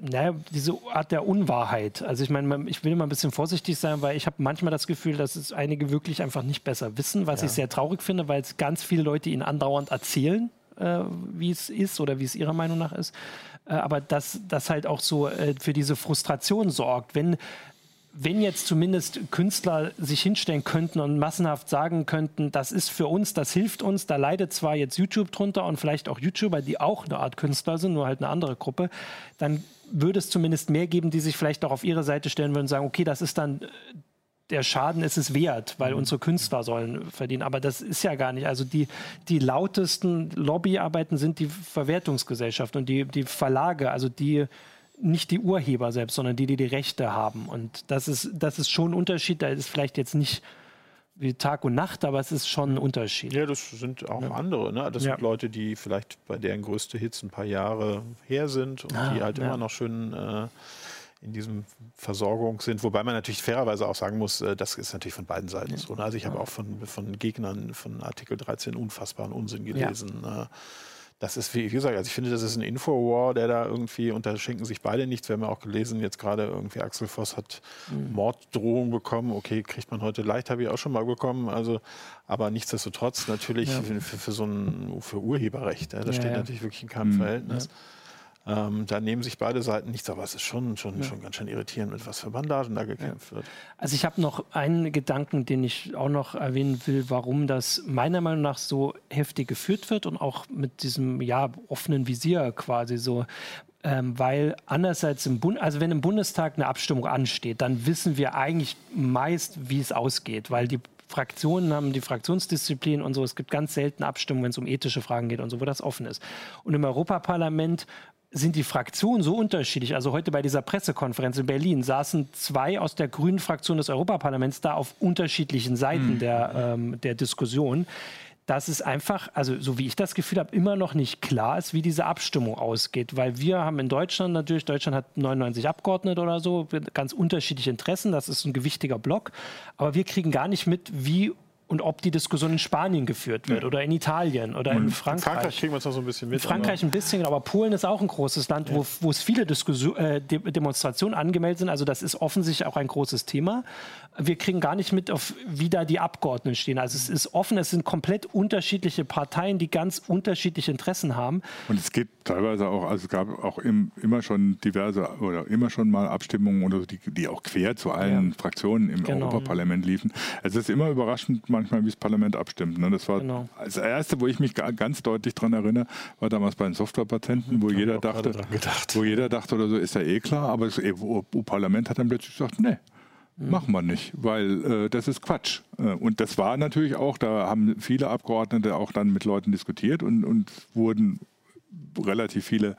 naja, diese Art der Unwahrheit. Also ich meine, ich will immer ein bisschen vorsichtig sein, weil ich habe manchmal das Gefühl, dass es einige wirklich einfach nicht besser wissen, was ja. ich sehr traurig finde, weil es ganz viele Leute ihnen andauernd erzählen, äh, wie es ist oder wie es ihrer Meinung nach ist. Äh, aber dass das halt auch so äh, für diese Frustration sorgt, wenn wenn jetzt zumindest Künstler sich hinstellen könnten und massenhaft sagen könnten, das ist für uns, das hilft uns, da leidet zwar jetzt YouTube drunter und vielleicht auch YouTuber, die auch eine Art Künstler sind, nur halt eine andere Gruppe, dann würde es zumindest mehr geben, die sich vielleicht auch auf ihre Seite stellen würden und sagen, okay, das ist dann der Schaden ist es wert, weil mhm. unsere Künstler sollen verdienen. Aber das ist ja gar nicht. Also die, die lautesten Lobbyarbeiten sind die Verwertungsgesellschaft und die, die Verlage, also die nicht die Urheber selbst, sondern die, die die Rechte haben. Und das ist, das ist schon ein Unterschied. Da ist vielleicht jetzt nicht wie Tag und Nacht, aber es ist schon ein Unterschied. Ja, das sind auch ja. andere. Ne? Das ja. sind Leute, die vielleicht bei deren größte Hits ein paar Jahre her sind und ah, die halt ja. immer noch schön äh, in diesem Versorgung sind. Wobei man natürlich fairerweise auch sagen muss, äh, das ist natürlich von beiden Seiten so. Ne? Also ich habe auch von, von Gegnern von Artikel 13 unfassbaren Unsinn gelesen. Äh, das ist, wie gesagt, also ich finde, das ist ein Infowar, der da irgendwie, und da schenken sich beide nichts. Wir haben ja auch gelesen, jetzt gerade irgendwie Axel Voss hat mhm. Morddrohungen bekommen. Okay, kriegt man heute leicht, habe ich auch schon mal bekommen. Also, aber nichtsdestotrotz natürlich ja. für, für, so ein, für Urheberrecht. Ja, das ja, steht natürlich wirklich in keinem mhm. Verhältnis. Ähm, da nehmen sich beide Seiten nichts, aber es ist schon, schon, ja. schon ganz schön irritierend, mit was für Bandagen da gekämpft ja. wird. Also ich habe noch einen Gedanken, den ich auch noch erwähnen will, warum das meiner Meinung nach so heftig geführt wird und auch mit diesem ja, offenen Visier quasi so. Ähm, weil andererseits im Bund, also wenn im Bundestag eine Abstimmung ansteht, dann wissen wir eigentlich meist, wie es ausgeht, weil die Fraktionen haben die Fraktionsdisziplin und so. Es gibt ganz selten Abstimmungen, wenn es um ethische Fragen geht und so, wo das offen ist. Und im Europaparlament sind die Fraktionen so unterschiedlich. Also heute bei dieser Pressekonferenz in Berlin saßen zwei aus der grünen Fraktion des Europaparlaments da auf unterschiedlichen Seiten mhm. der, ähm, der Diskussion dass es einfach, also so wie ich das Gefühl habe, immer noch nicht klar ist, wie diese Abstimmung ausgeht. Weil wir haben in Deutschland natürlich, Deutschland hat 99 Abgeordnete oder so, ganz unterschiedliche Interessen, das ist ein gewichtiger Block, aber wir kriegen gar nicht mit, wie und ob die Diskussion in Spanien geführt wird ja. oder in Italien oder in Frankreich. In Frankreich kriegen wir es noch so ein bisschen mit. In Frankreich ein bisschen, aber Polen ist auch ein großes Land, ja. wo, wo es viele Diskussion, äh, Demonstrationen angemeldet sind. Also das ist offensichtlich auch ein großes Thema. Wir kriegen gar nicht mit, auf, wie da die Abgeordneten stehen. Also es ist offen, es sind komplett unterschiedliche Parteien, die ganz unterschiedliche Interessen haben. Und es gibt teilweise auch, also es gab auch im, immer schon diverse oder immer schon mal Abstimmungen oder die, die auch quer zu allen ja. Fraktionen im genau. Europaparlament liefen. Es ist immer überraschend, manchmal, wie das Parlament abstimmt. Ne? Das war genau. das Erste, wo ich mich ganz deutlich daran erinnere, war damals bei den Softwarepatenten, wo jeder dachte, wo jeder dachte oder so, ist ja eh klar, aber das EU-Parlament hat dann plötzlich gesagt, nee. Mhm. Machen wir nicht, weil äh, das ist Quatsch. Äh, und das war natürlich auch, da haben viele Abgeordnete auch dann mit Leuten diskutiert und, und wurden relativ viele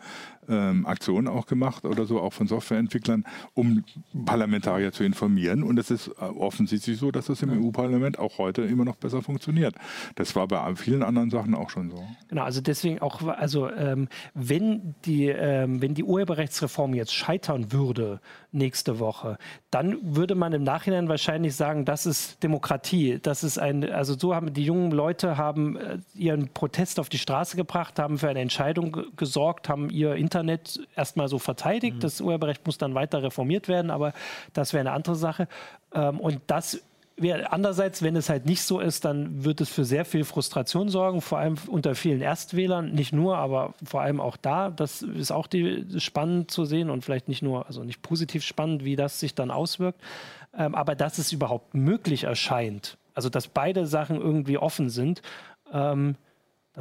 ähm, Aktionen auch gemacht oder so, auch von Softwareentwicklern, um Parlamentarier zu informieren. Und es ist äh, offensichtlich so, dass das im EU-Parlament auch heute immer noch besser funktioniert. Das war bei vielen anderen Sachen auch schon so. Genau, also deswegen auch, also ähm, wenn, die, ähm, wenn die Urheberrechtsreform jetzt scheitern würde nächste Woche, dann würde man im Nachhinein wahrscheinlich sagen, das ist Demokratie. Das ist ein, also so haben die jungen Leute haben äh, ihren Protest auf die Straße gebracht, haben für eine Entscheidung gesorgt, haben ihr Internet Internet erstmal so verteidigt. Mhm. Das Urheberrecht muss dann weiter reformiert werden, aber das wäre eine andere Sache. Ähm, und das wäre andererseits, wenn es halt nicht so ist, dann wird es für sehr viel Frustration sorgen, vor allem unter vielen Erstwählern. Nicht nur, aber vor allem auch da. Das ist auch die, spannend zu sehen und vielleicht nicht nur, also nicht positiv spannend, wie das sich dann auswirkt. Ähm, aber dass es überhaupt möglich erscheint, also dass beide Sachen irgendwie offen sind, ähm,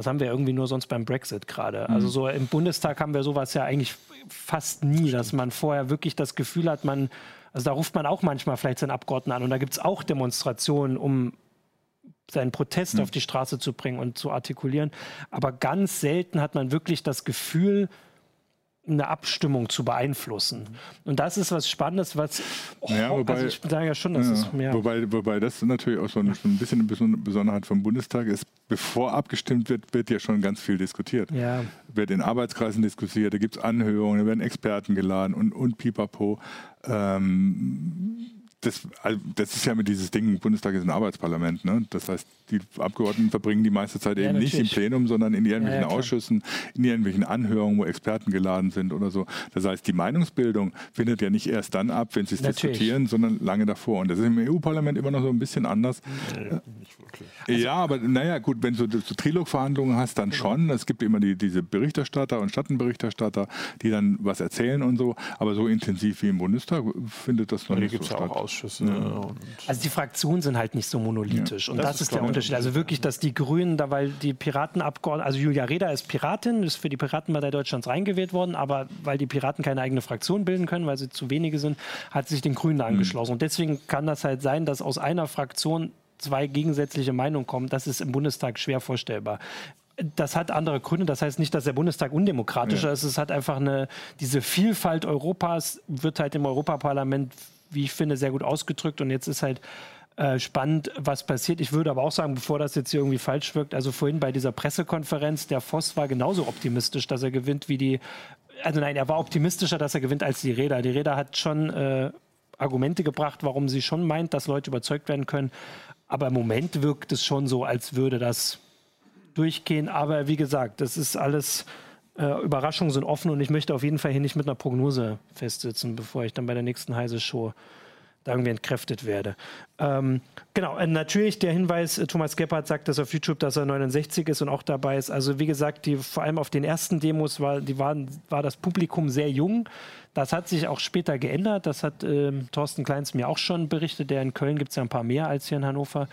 das haben wir irgendwie nur sonst beim Brexit gerade. Also mhm. Also so im Bundestag haben wir sowas ja eigentlich fast nie, dass man vorher wirklich das Gefühl hat, man, also da ruft man auch manchmal vielleicht seinen Abgeordneten an und da gibt es auch Demonstrationen, um seinen Protest mhm. auf die Straße zu bringen und zu artikulieren. Aber ganz selten hat man wirklich das Gefühl, eine Abstimmung zu beeinflussen. Und das ist was Spannendes, was naja, wobei, also ich sage ja schon, dass ja, es mehr. Wobei, wobei das natürlich auch so ein, ein bisschen eine Besonderheit vom Bundestag ist. Bevor abgestimmt wird, wird ja schon ganz viel diskutiert. Ja. Wird in Arbeitskreisen diskutiert, da gibt es Anhörungen, da werden Experten geladen und, und pipapo. Ähm, das, also das ist ja mit dieses Ding, Bundestag ist ein Arbeitsparlament. Ne? Das heißt, die Abgeordneten verbringen die meiste Zeit ja, eben natürlich. nicht im Plenum, sondern in irgendwelchen ja, ja, Ausschüssen, in irgendwelchen Anhörungen, wo Experten geladen sind oder so. Das heißt, die Meinungsbildung findet ja nicht erst dann ab, wenn sie es diskutieren, sondern lange davor. Und das ist im EU-Parlament immer noch so ein bisschen anders. Nee, also, ja, aber naja, gut, wenn du so Trilog-Verhandlungen hast, dann genau. schon. Es gibt immer die, diese Berichterstatter und Schattenberichterstatter, die dann was erzählen und so. Aber so intensiv wie im Bundestag findet das noch und nicht so statt. Ausschüsse. Ja. Also die Fraktionen sind halt nicht so monolithisch. Und das, das ist, ist der Unterschied. Also wirklich, dass die Grünen, da weil die Piratenabgeordneten, also Julia Reda ist Piratin, ist für die Piratenpartei Deutschlands reingewählt worden, aber weil die Piraten keine eigene Fraktion bilden können, weil sie zu wenige sind, hat sich den Grünen angeschlossen. Mhm. Und deswegen kann das halt sein, dass aus einer Fraktion zwei gegensätzliche Meinungen kommen. Das ist im Bundestag schwer vorstellbar das hat andere Gründe. Das heißt nicht, dass der Bundestag undemokratischer ja. ist. Es hat einfach eine, diese Vielfalt Europas wird halt im Europaparlament wie ich finde, sehr gut ausgedrückt. Und jetzt ist halt äh, spannend, was passiert. Ich würde aber auch sagen, bevor das jetzt hier irgendwie falsch wirkt, also vorhin bei dieser Pressekonferenz, der Voss war genauso optimistisch, dass er gewinnt wie die, also nein, er war optimistischer, dass er gewinnt als die Räder. Die Räder hat schon äh, Argumente gebracht, warum sie schon meint, dass Leute überzeugt werden können. Aber im Moment wirkt es schon so, als würde das durchgehen. Aber wie gesagt, das ist alles äh, Überraschungen sind offen und ich möchte auf jeden Fall hier nicht mit einer Prognose festsitzen, bevor ich dann bei der nächsten heiße Show da irgendwie entkräftet werde. Ähm, genau, äh, natürlich der Hinweis, äh, Thomas Gebhardt sagt das auf YouTube, dass er 69 ist und auch dabei ist. Also wie gesagt, die, vor allem auf den ersten Demos war, die waren, war das Publikum sehr jung. Das hat sich auch später geändert. Das hat ähm, Thorsten Kleins mir auch schon berichtet. Der in Köln gibt es ja ein paar mehr als hier in Hannover.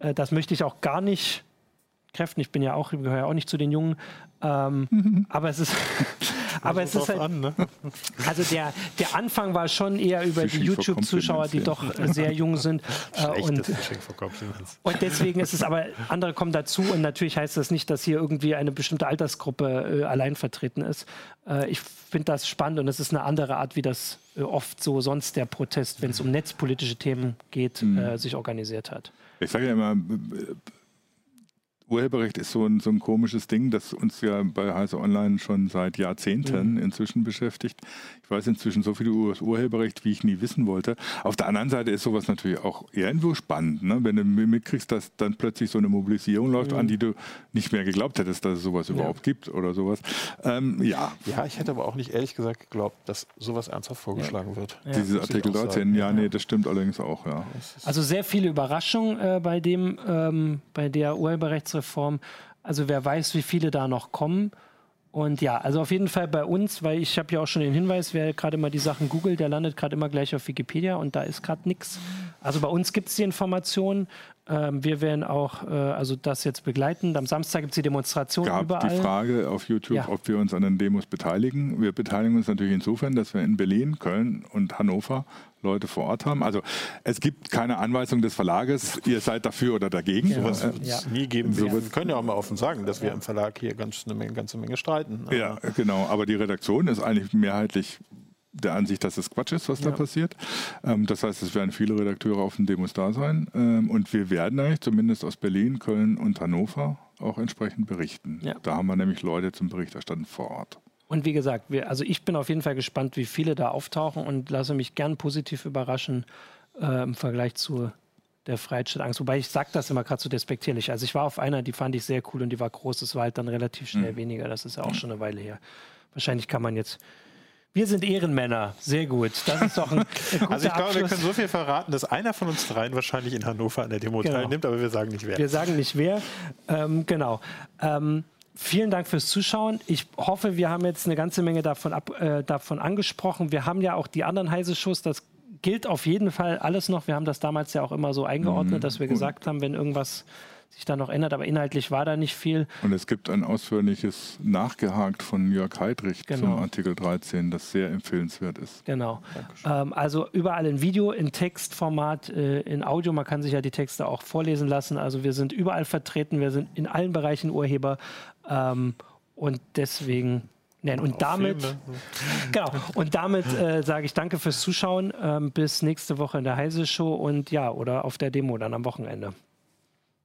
Äh, das möchte ich auch gar nicht Kräften. Ich bin ja auch, gehöre ja auch nicht zu den Jungen. Ähm, mhm. Aber es ist, Aber es ist halt, an, ne? also der, der Anfang war schon eher über die YouTube-Zuschauer, die doch sehr jung sind. Äh, und, und deswegen ist es aber, andere kommen dazu und natürlich heißt das nicht, dass hier irgendwie eine bestimmte Altersgruppe äh, allein vertreten ist. Äh, ich finde das spannend und es ist eine andere Art, wie das äh, oft so sonst der Protest, wenn es um netzpolitische Themen geht, mhm. Äh, sich organisiert hat. Ich sage ja immer, Urheberrecht ist so ein, so ein komisches Ding, das uns ja bei Heise Online schon seit Jahrzehnten mhm. inzwischen beschäftigt. Ich weiß inzwischen so viel über das Urheberrecht, wie ich nie wissen wollte. Auf der anderen Seite ist sowas natürlich auch irgendwo spannend, ne? wenn du mitkriegst, dass dann plötzlich so eine Mobilisierung läuft, mhm. an die du nicht mehr geglaubt hättest, dass es sowas ja. überhaupt gibt oder sowas. Ähm, ja. Ja, ich hätte aber auch nicht ehrlich gesagt geglaubt, dass sowas ernsthaft vorgeschlagen ja. wird. Ja. Dieses Artikel 13, ja, nee, das stimmt allerdings auch, ja. Also sehr viele Überraschungen äh, bei dem, ähm, bei der Urheberrechtsreform Reform. Also wer weiß, wie viele da noch kommen. Und ja, also auf jeden Fall bei uns, weil ich habe ja auch schon den Hinweis, wer gerade mal die Sachen googelt, der landet gerade immer gleich auf Wikipedia und da ist gerade nichts. Also bei uns gibt es die Informationen. Ähm, wir werden auch äh, also das jetzt begleiten. Am Samstag gibt es die Demonstration gab überall. die Frage auf YouTube, ja. ob wir uns an den Demos beteiligen. Wir beteiligen uns natürlich insofern, dass wir in Berlin, Köln und Hannover Leute vor Ort haben. Also es gibt keine Anweisung des Verlages, ihr seid dafür oder dagegen. Ja. Sowas wird es nie geben. So wir können ja auch mal offen sagen, dass wir im Verlag hier ganz eine Menge, ganze Menge streiten. Ja, genau. Aber die Redaktion ist eigentlich mehrheitlich der Ansicht, dass es Quatsch ist, was ja. da passiert. Ähm, das heißt, es werden viele Redakteure auf den Demos da sein. Ähm, und wir werden eigentlich zumindest aus Berlin, Köln und Hannover auch entsprechend berichten. Ja. Da haben wir nämlich Leute zum Berichterstatten vor Ort. Und wie gesagt, wir, also ich bin auf jeden Fall gespannt, wie viele da auftauchen und lasse mich gern positiv überraschen äh, im Vergleich zu der Freiheit Angst. Wobei ich sage das immer gerade so despektierlich. Also ich war auf einer, die fand ich sehr cool und die war groß. Das war halt dann relativ schnell mhm. weniger. Das ist ja auch mhm. schon eine Weile her. Wahrscheinlich kann man jetzt wir sind Ehrenmänner. Sehr gut. Das ist doch ein, ein Also ich glaube, wir können so viel verraten, dass einer von uns dreien wahrscheinlich in Hannover an der Demo genau. teilnimmt, aber wir sagen nicht wer. Wir sagen nicht wer. Ähm, genau. Ähm, vielen Dank fürs Zuschauen. Ich hoffe, wir haben jetzt eine ganze Menge davon, ab, äh, davon angesprochen. Wir haben ja auch die anderen heiße Shows. Das gilt auf jeden Fall alles noch. Wir haben das damals ja auch immer so eingeordnet, mhm. dass wir gesagt haben, wenn irgendwas sich da noch ändert, aber inhaltlich war da nicht viel. Und es gibt ein ausführliches Nachgehakt von Jörg Heidrich genau. zum Artikel 13, das sehr empfehlenswert ist. Genau. Ähm, also überall in Video, in Textformat, äh, in Audio. Man kann sich ja die Texte auch vorlesen lassen. Also wir sind überall vertreten, wir sind in allen Bereichen Urheber ähm, und deswegen Nein, und damit, genau, und damit äh, sage ich danke fürs Zuschauen. Ähm, bis nächste Woche in der Heise Show und ja, oder auf der Demo dann am Wochenende.